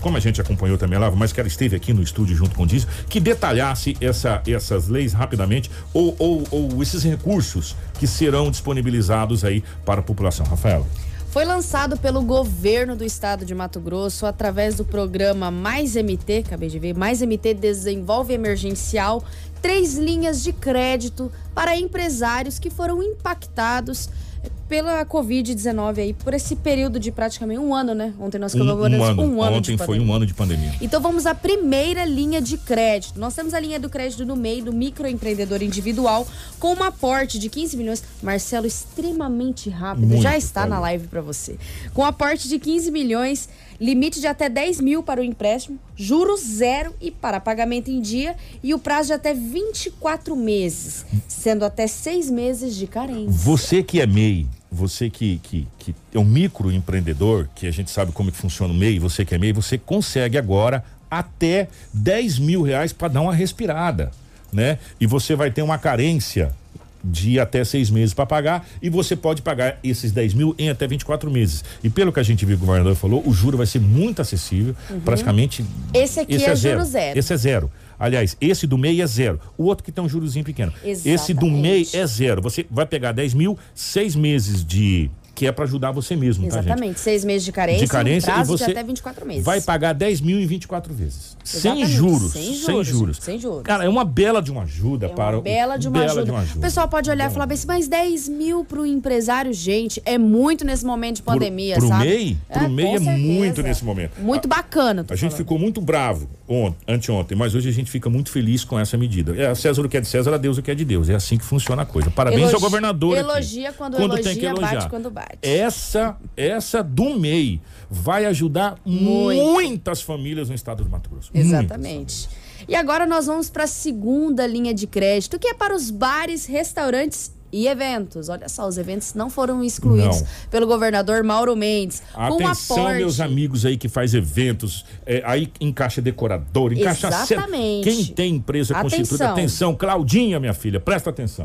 como a gente acompanhou também lá, mas que ela esteve aqui no estúdio junto com o Diesel, que detalhasse essa, essas leis rapidamente ou, ou, ou esses recursos que serão disponibilizados aí para a população. Rafaela. Foi lançado pelo governo do estado de Mato Grosso através do programa Mais MT, acabei de ver, Mais MT Desenvolve Emergencial, três linhas de crédito para empresários que foram impactados pela Covid-19 aí, por esse período de praticamente um ano, né? Ontem nós Um, comemoramos um ano. um ano Ontem foi um ano de pandemia. Então vamos à primeira linha de crédito. Nós temos a linha do crédito no meio do microempreendedor individual com um aporte de 15 milhões. Marcelo, extremamente rápido, Muito, já está na live para você. Com aporte de 15 milhões, limite de até 10 mil para o empréstimo, juros zero e para pagamento em dia e o prazo de até 24 meses, sendo até seis meses de carência. Você que é MEI, você que, que, que é um microempreendedor, que a gente sabe como que funciona o MEI, você que é MEI, você consegue agora até 10 mil reais para dar uma respirada, né? E você vai ter uma carência de até seis meses para pagar e você pode pagar esses 10 mil em até 24 meses. E pelo que a gente viu que o governador falou, o juro vai ser muito acessível, praticamente. Uhum. Esse aqui é juro zero. Esse é zero. Aliás, esse do MEI é zero. O outro que tem um jurozinho pequeno. Esse do Exatamente. MEI é zero. Você vai pegar 10 mil, seis meses de. Que é para ajudar você mesmo, tá, gente? Exatamente, seis meses de carência, De carência um prazo e você de até 24 meses. vai pagar 10 mil em 24 vezes. Sem Exatamente, juros. sem Sem juros, juros. sem juros. Cara, é uma bela de uma ajuda É para uma o- bela de uma, bela ajuda. de uma ajuda. O pessoal pode olhar e falar bem assim, mas 10 mil pro empresário, gente, é muito nesse momento de pandemia, pro sabe? MEI, pro É, MEI é muito nesse momento. Muito bacana, tô A gente ficou muito bravo ontem, anteontem, mas hoje a gente fica muito feliz com essa medida. É César o que é de César, a Deus o que é de Deus. É assim que funciona a coisa. Parabéns Elogi- ao governador. aqui. Elogia quando, tem elogia, que elogiar. bate quando bate. Essa, essa do MEI vai ajudar Muito. muitas famílias no estado do Mato Grosso. Exatamente. E agora nós vamos para a segunda linha de crédito, que é para os bares, restaurantes e eventos. Olha só, os eventos não foram excluídos Não. pelo governador Mauro Mendes. Atenção, aporte. meus amigos aí que faz eventos, é, aí encaixa decorador, encaixa Exatamente. Quem tem empresa constituída, Atenção. atenção, Claudinha, minha filha, presta atenção.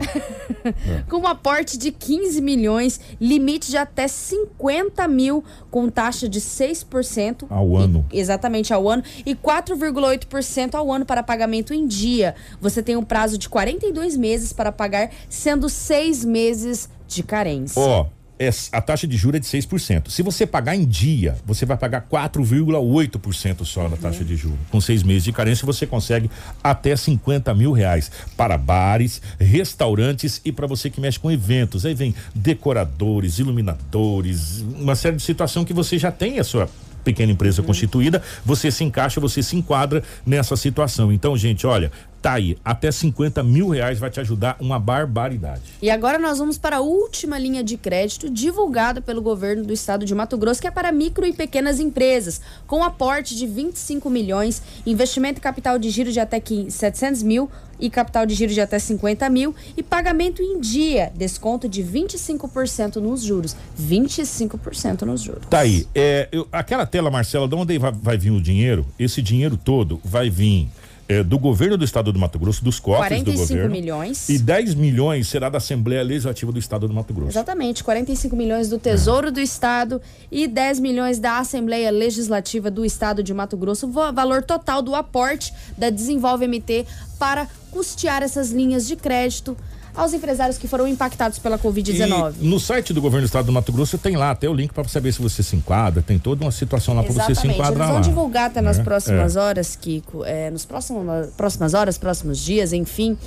com um aporte de 15 milhões, limite de até 50 mil, com taxa de 6%. Ao ano. E- exatamente, ao ano. E 4,8% ao ano para pagamento em dia. Você tem um prazo de 42 meses para pagar, sendo seis meses de carência. Ó, é- a taxa de juros é de 6%. Se você pagar em dia, você vai pagar 4,8% só na taxa de juros. Com seis meses de carência, você consegue até 50 mil reais para bares, restaurantes e para você que mexe com eventos. Aí vem decoradores, iluminadores, uma série de situação que você já tem a sua pequena empresa constituída, você se encaixa, você se enquadra nessa situação. Então, gente, olha, tá aí, até 50 mil reais vai te ajudar uma barbaridade. E agora nós vamos para a última linha de crédito divulgada pelo governo do estado de Mato Grosso, que é para micro e pequenas empresas, com aporte de 25 milhões, investimento e capital de giro de até 15 700 mil e capital de giro de até 50 mil e pagamento em dia, desconto de 25% nos juros. 25% nos juros. Tá aí. É, eu- aquela tela, Marcela, de onde vai, vai vir o dinheiro? Esse dinheiro todo vai vir é, do governo do estado do Mato Grosso, dos cofres do 45 governo. milhões. E 10 milhões será da Assembleia Legislativa do estado do Mato Grosso. Exatamente, 45 milhões do Tesouro do Estado e 10 milhões da Assembleia Legislativa do Estado de Mato Grosso, valor total do aporte da Desenvolve MT para custear essas linhas de crédito aos empresários que foram impactados pela Covid-19. E no site do governo do estado do Mato Grosso tem lá até o link para saber se você se enquadra, tem toda uma situação lá para você se Exatamente. Eles enquadrar vão lá. divulgar até nas É, próximas é. horas, Kiko, é, nos próximos, próximas horas, próximos dias, enfim.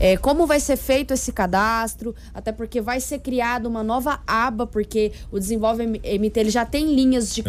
é, como vai ser feito esse cadastro, até porque vai ser criada uma nova aba, porque o Desenvolve MT ele já tem linhas de É.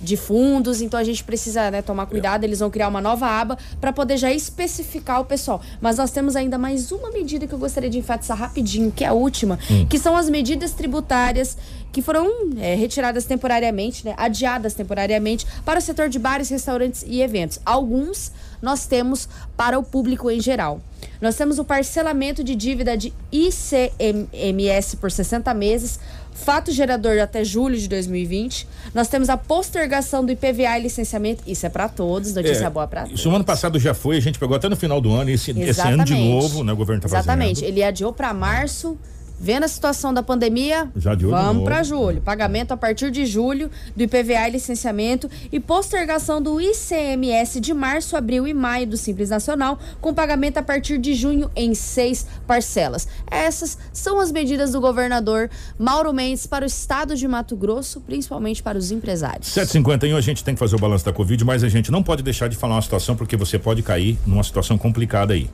de fundos, então a gente precisa né, tomar cuidado, eles vão criar uma nova aba para poder já especificar o pessoal. Mas nós temos ainda mais uma medida que eu gostaria de enfatizar rapidinho, que é a última, que são as medidas tributárias que foram é, retiradas temporariamente, né, adiadas temporariamente para o setor de bares, restaurantes e eventos. Alguns nós temos para o público em geral. Nós temos o parcelamento de dívida de ICMS por 60 meses, fato gerador até julho de 2020. Nós temos a postergação do IPVA e licenciamento. Isso é para todos, notícia É, boa para todos. Isso no ano passado já foi, a gente pegou até no final do ano, e esse, esse ano de novo, né, o governo tá fazendo. Exatamente. Ele adiou para março Vendo a situação da pandemia, vamos para julho. Pagamento a partir de julho do IPVA e licenciamento e postergação do ICMS de março, abril e maio do Simples Nacional, com pagamento a partir de junho em seis parcelas. Essas são as medidas do governador Mauro Mendes para o estado de Mato Grosso, principalmente para os empresários. 751 a gente tem que fazer o balanço da Covid, mas a gente não pode deixar de falar uma situação porque você pode cair numa situação complicada aí.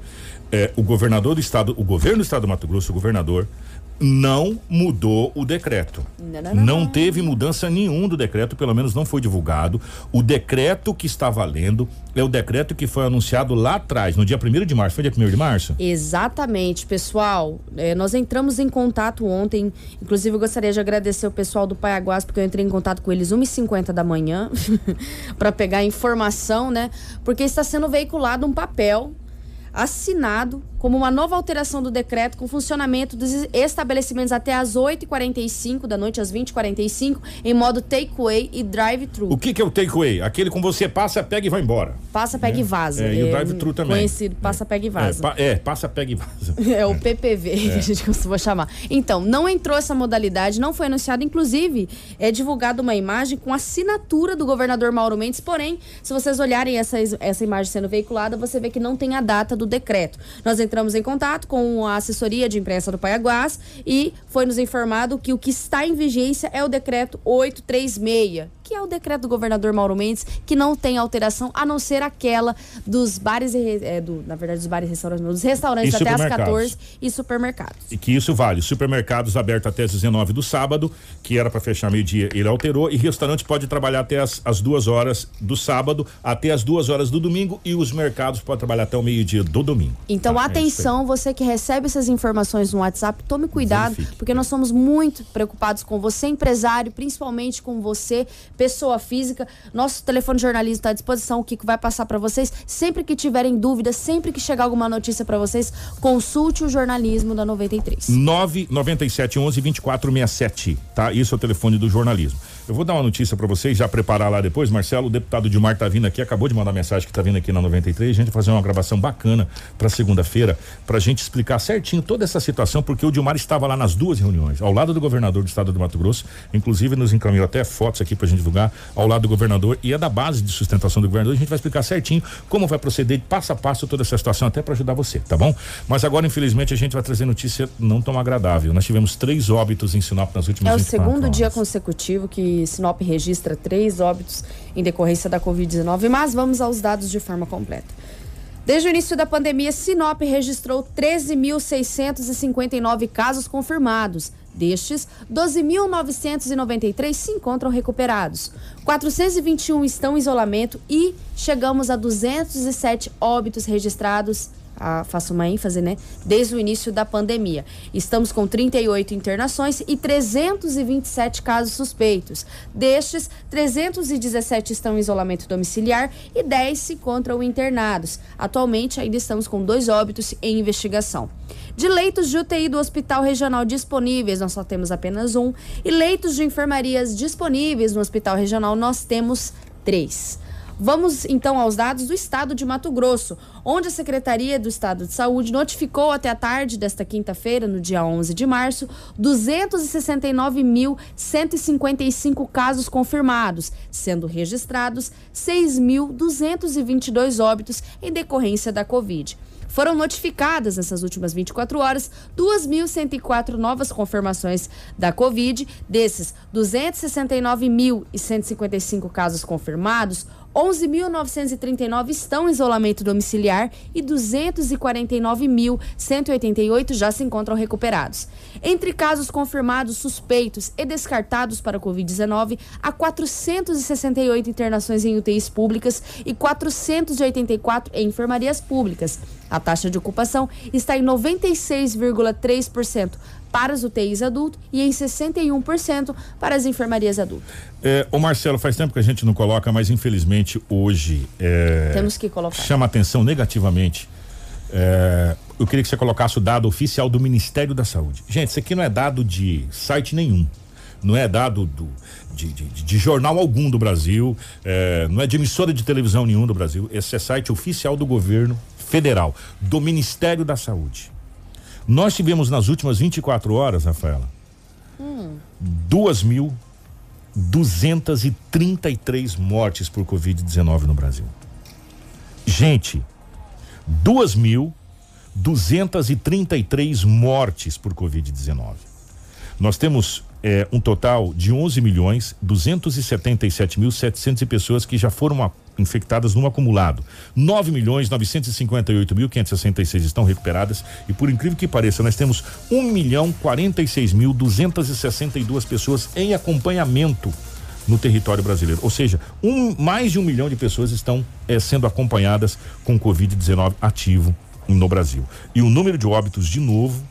É, o governador do estado, o governo do estado do Mato Grosso, o governador, não mudou o decreto. Não, não, não, não. teve mudança nenhum do decreto, pelo menos não foi divulgado. O decreto que está valendo é o decreto que foi anunciado lá atrás, no dia 1 de março. Foi dia 1 de março? Exatamente, pessoal. É, nós entramos em contato ontem. Inclusive, eu gostaria de agradecer o pessoal do Paiaguás, porque eu entrei em contato com eles 1h50 da manhã para pegar informação, né? Porque está sendo veiculado um papel assinado como uma nova alteração do decreto com funcionamento dos estabelecimentos até às 8h45 da noite, às 20h45, em modo takeaway e drive-thru. O que, que é o takeaway? Aquele com você passa, pega e vai embora. Passa, pega e vaza. É, e o drive-thru também. Conhecido, passa, pega e É, vaza. pa- é, passa, pega e vaza. É o PPV que a gente costuma chamar. Então, não entrou essa modalidade, não foi anunciado. Inclusive, é divulgada uma imagem com assinatura do governador Mauro Mendes. Porém, se vocês olharem essa, essa imagem sendo veiculada, você vê que não tem a data do decreto. Nós entramos em contato com a assessoria de imprensa do Paiaguás e foi nos informado que o que está em vigência é o decreto 836, que é o decreto do governador Mauro Mendes, que não tem alteração a não ser aquela dos bares e é, do, na verdade, dos bares e restaurantes, dos restaurantes E até às supermercados. 14 e supermercados. E que isso vale. Supermercados abertos até às 19 do sábado, que era para fechar meio-dia, ele alterou. E restaurante pode trabalhar até as, as duas horas do sábado, até as duas horas do domingo. E os mercados podem trabalhar até o meio-dia do domingo. Então, é aí. atenção, você que recebe essas informações no WhatsApp, tome cuidado, porque nós somos muito preocupados com você, empresário, principalmente com você, pessoa física. Nosso telefone de jornalismo está à disposição, o Kiko vai passar para vocês. Sempre que tiverem dúvidas, sempre que chegar alguma notícia para vocês, consulte o jornalismo da 93. 997 11 2467, tá? Isso é o telefone do jornalismo. Eu vou dar uma notícia para vocês, já preparar lá depois. Marcelo, o deputado Dilmar tá vindo aqui, acabou de mandar mensagem que tá vindo aqui na 93. A gente vai fazer uma gravação bacana para segunda-feira, pra gente explicar certinho toda essa situação, porque o Dilmar estava lá nas duas reuniões, ao lado do governador do estado do Mato Grosso, inclusive nos encaminhou até fotos aqui pra gente divulgar, ao lado do governador e é da base de sustentação do governador. A gente vai explicar certinho como vai proceder passo a passo toda essa situação, até para ajudar você, tá bom? Mas agora, infelizmente, a gente vai trazer notícia não tão agradável. Nós tivemos três óbitos em Sinop nas últimas É o 24 segundo dia horas. consecutivo que Sinop registra três óbitos em decorrência da Covid-19, mas vamos aos dados de forma completa. Desde o início da pandemia, Sinop registrou 13.659 casos confirmados. Destes, 12.993 se encontram recuperados. 421 estão em isolamento e chegamos a 207 óbitos registrados ah, faço uma ênfase, né? Desde o início da pandemia. Estamos com 38 internações e 327 casos suspeitos. Destes, 317 estão em isolamento domiciliar e 10 se encontram internados. Atualmente, ainda estamos com dois óbitos em investigação. De leitos de UTI do Hospital Regional disponíveis, nós só temos apenas um. E leitos de enfermarias disponíveis no Hospital Regional, nós temos três. Vamos então aos dados do estado de Mato Grosso, onde a Secretaria do Estado de Saúde notificou até a tarde desta quinta-feira, no dia 11 de março, 269.155 casos confirmados, sendo registrados 6.222 óbitos em decorrência da Covid. Foram notificadas nessas últimas 24 horas 2.104 novas confirmações da Covid. Desses 269.155 casos confirmados, 11.939 estão em isolamento domiciliar e 249.188 já se encontram recuperados. Entre casos confirmados, suspeitos e descartados para a Covid-19, há 468 internações em UTIs públicas e 484 em enfermarias públicas. A taxa de ocupação está em 96,3% para as UTIs adulto e em 61% para as enfermarias adulto. É, ô Marcelo, faz tempo que a gente não coloca, mas infelizmente hoje é, Temos que colocar. chama atenção negativamente. É, eu queria que você colocasse o dado oficial do Ministério da Saúde. Gente, isso aqui não é dado de site nenhum. Não é dado do, de, de- de jornal algum do Brasil, é, não é de emissora de televisão nenhum do Brasil. Esse é site oficial do governo federal, do Ministério da Saúde. Nós tivemos nas últimas 24 horas, Rafaela, Hum. 2.233 mortes por Covid-19 no Brasil. Gente, 2.233 mortes por Covid-19. Nós temos eh, um total de 11 milhões 277 mil 700 pessoas que já foram a- infectadas no acumulado. 9 milhões 958 mil 566 estão recuperadas e por incrível que pareça, nós temos 1 milhão 46 mil 262 pessoas em acompanhamento no território brasileiro. Ou seja, um, mais de um milhão de pessoas estão eh, sendo acompanhadas com Covid-19 ativo no Brasil. E o número de óbitos, de novo,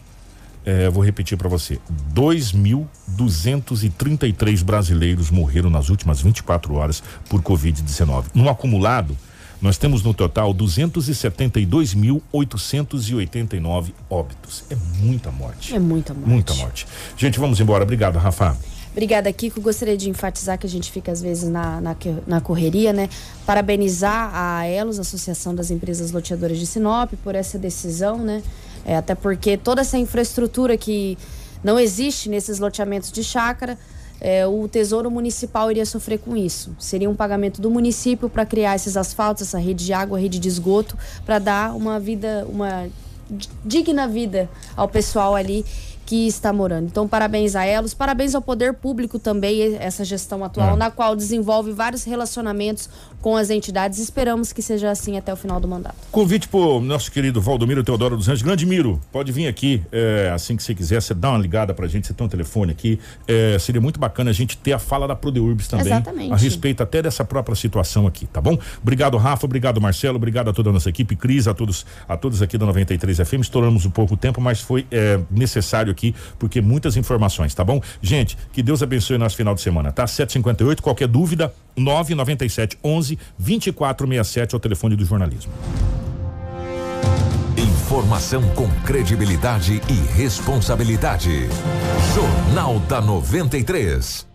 eh, vou repetir para você: 2.233 brasileiros morreram nas últimas 24 horas por Covid-19. No acumulado, nós temos no total 272.889 óbitos. É muita morte. É muita morte. Muita morte. Gente, vamos embora. Obrigado, Rafa. Obrigada, Kiko. Gostaria de enfatizar que a gente fica às vezes na, na, na correria, né? Parabenizar a Elos, Associação das Empresas Loteadoras de Sinop, por essa decisão, né? É, até porque toda essa infraestrutura que não existe nesses loteamentos de chácara, é, o Tesouro Municipal iria sofrer com isso. Seria um pagamento do município para criar esses asfaltos, essa rede de água, rede de esgoto, para dar uma vida, uma di- digna vida ao pessoal ali que está morando. Então, parabéns a elas, parabéns ao poder público também, essa gestão atual, É. na qual desenvolve vários relacionamentos com as entidades. Esperamos que seja assim até o final do mandato. Convite pro nosso querido Valdomiro Teodoro dos Anjos. Grande Miro, pode vir aqui é, assim que você quiser, você dá uma ligada pra gente, você tem um telefone aqui. É, seria muito bacana a gente ter a fala da Prodeurbs também. Exatamente. A respeito até dessa própria situação aqui, tá bom? Obrigado, Rafa, obrigado, Marcelo, obrigado a toda a nossa equipe, Cris, a todos, a todos aqui da 93 FM. Estouramos um pouco o tempo, mas foi é, necessário aqui, porque muitas informações, tá bom? Gente, que Deus abençoe o nosso final de semana, tá? 758, qualquer dúvida, 997 11 2467 é o telefone do jornalismo. Informação com credibilidade e responsabilidade. Jornal da 93.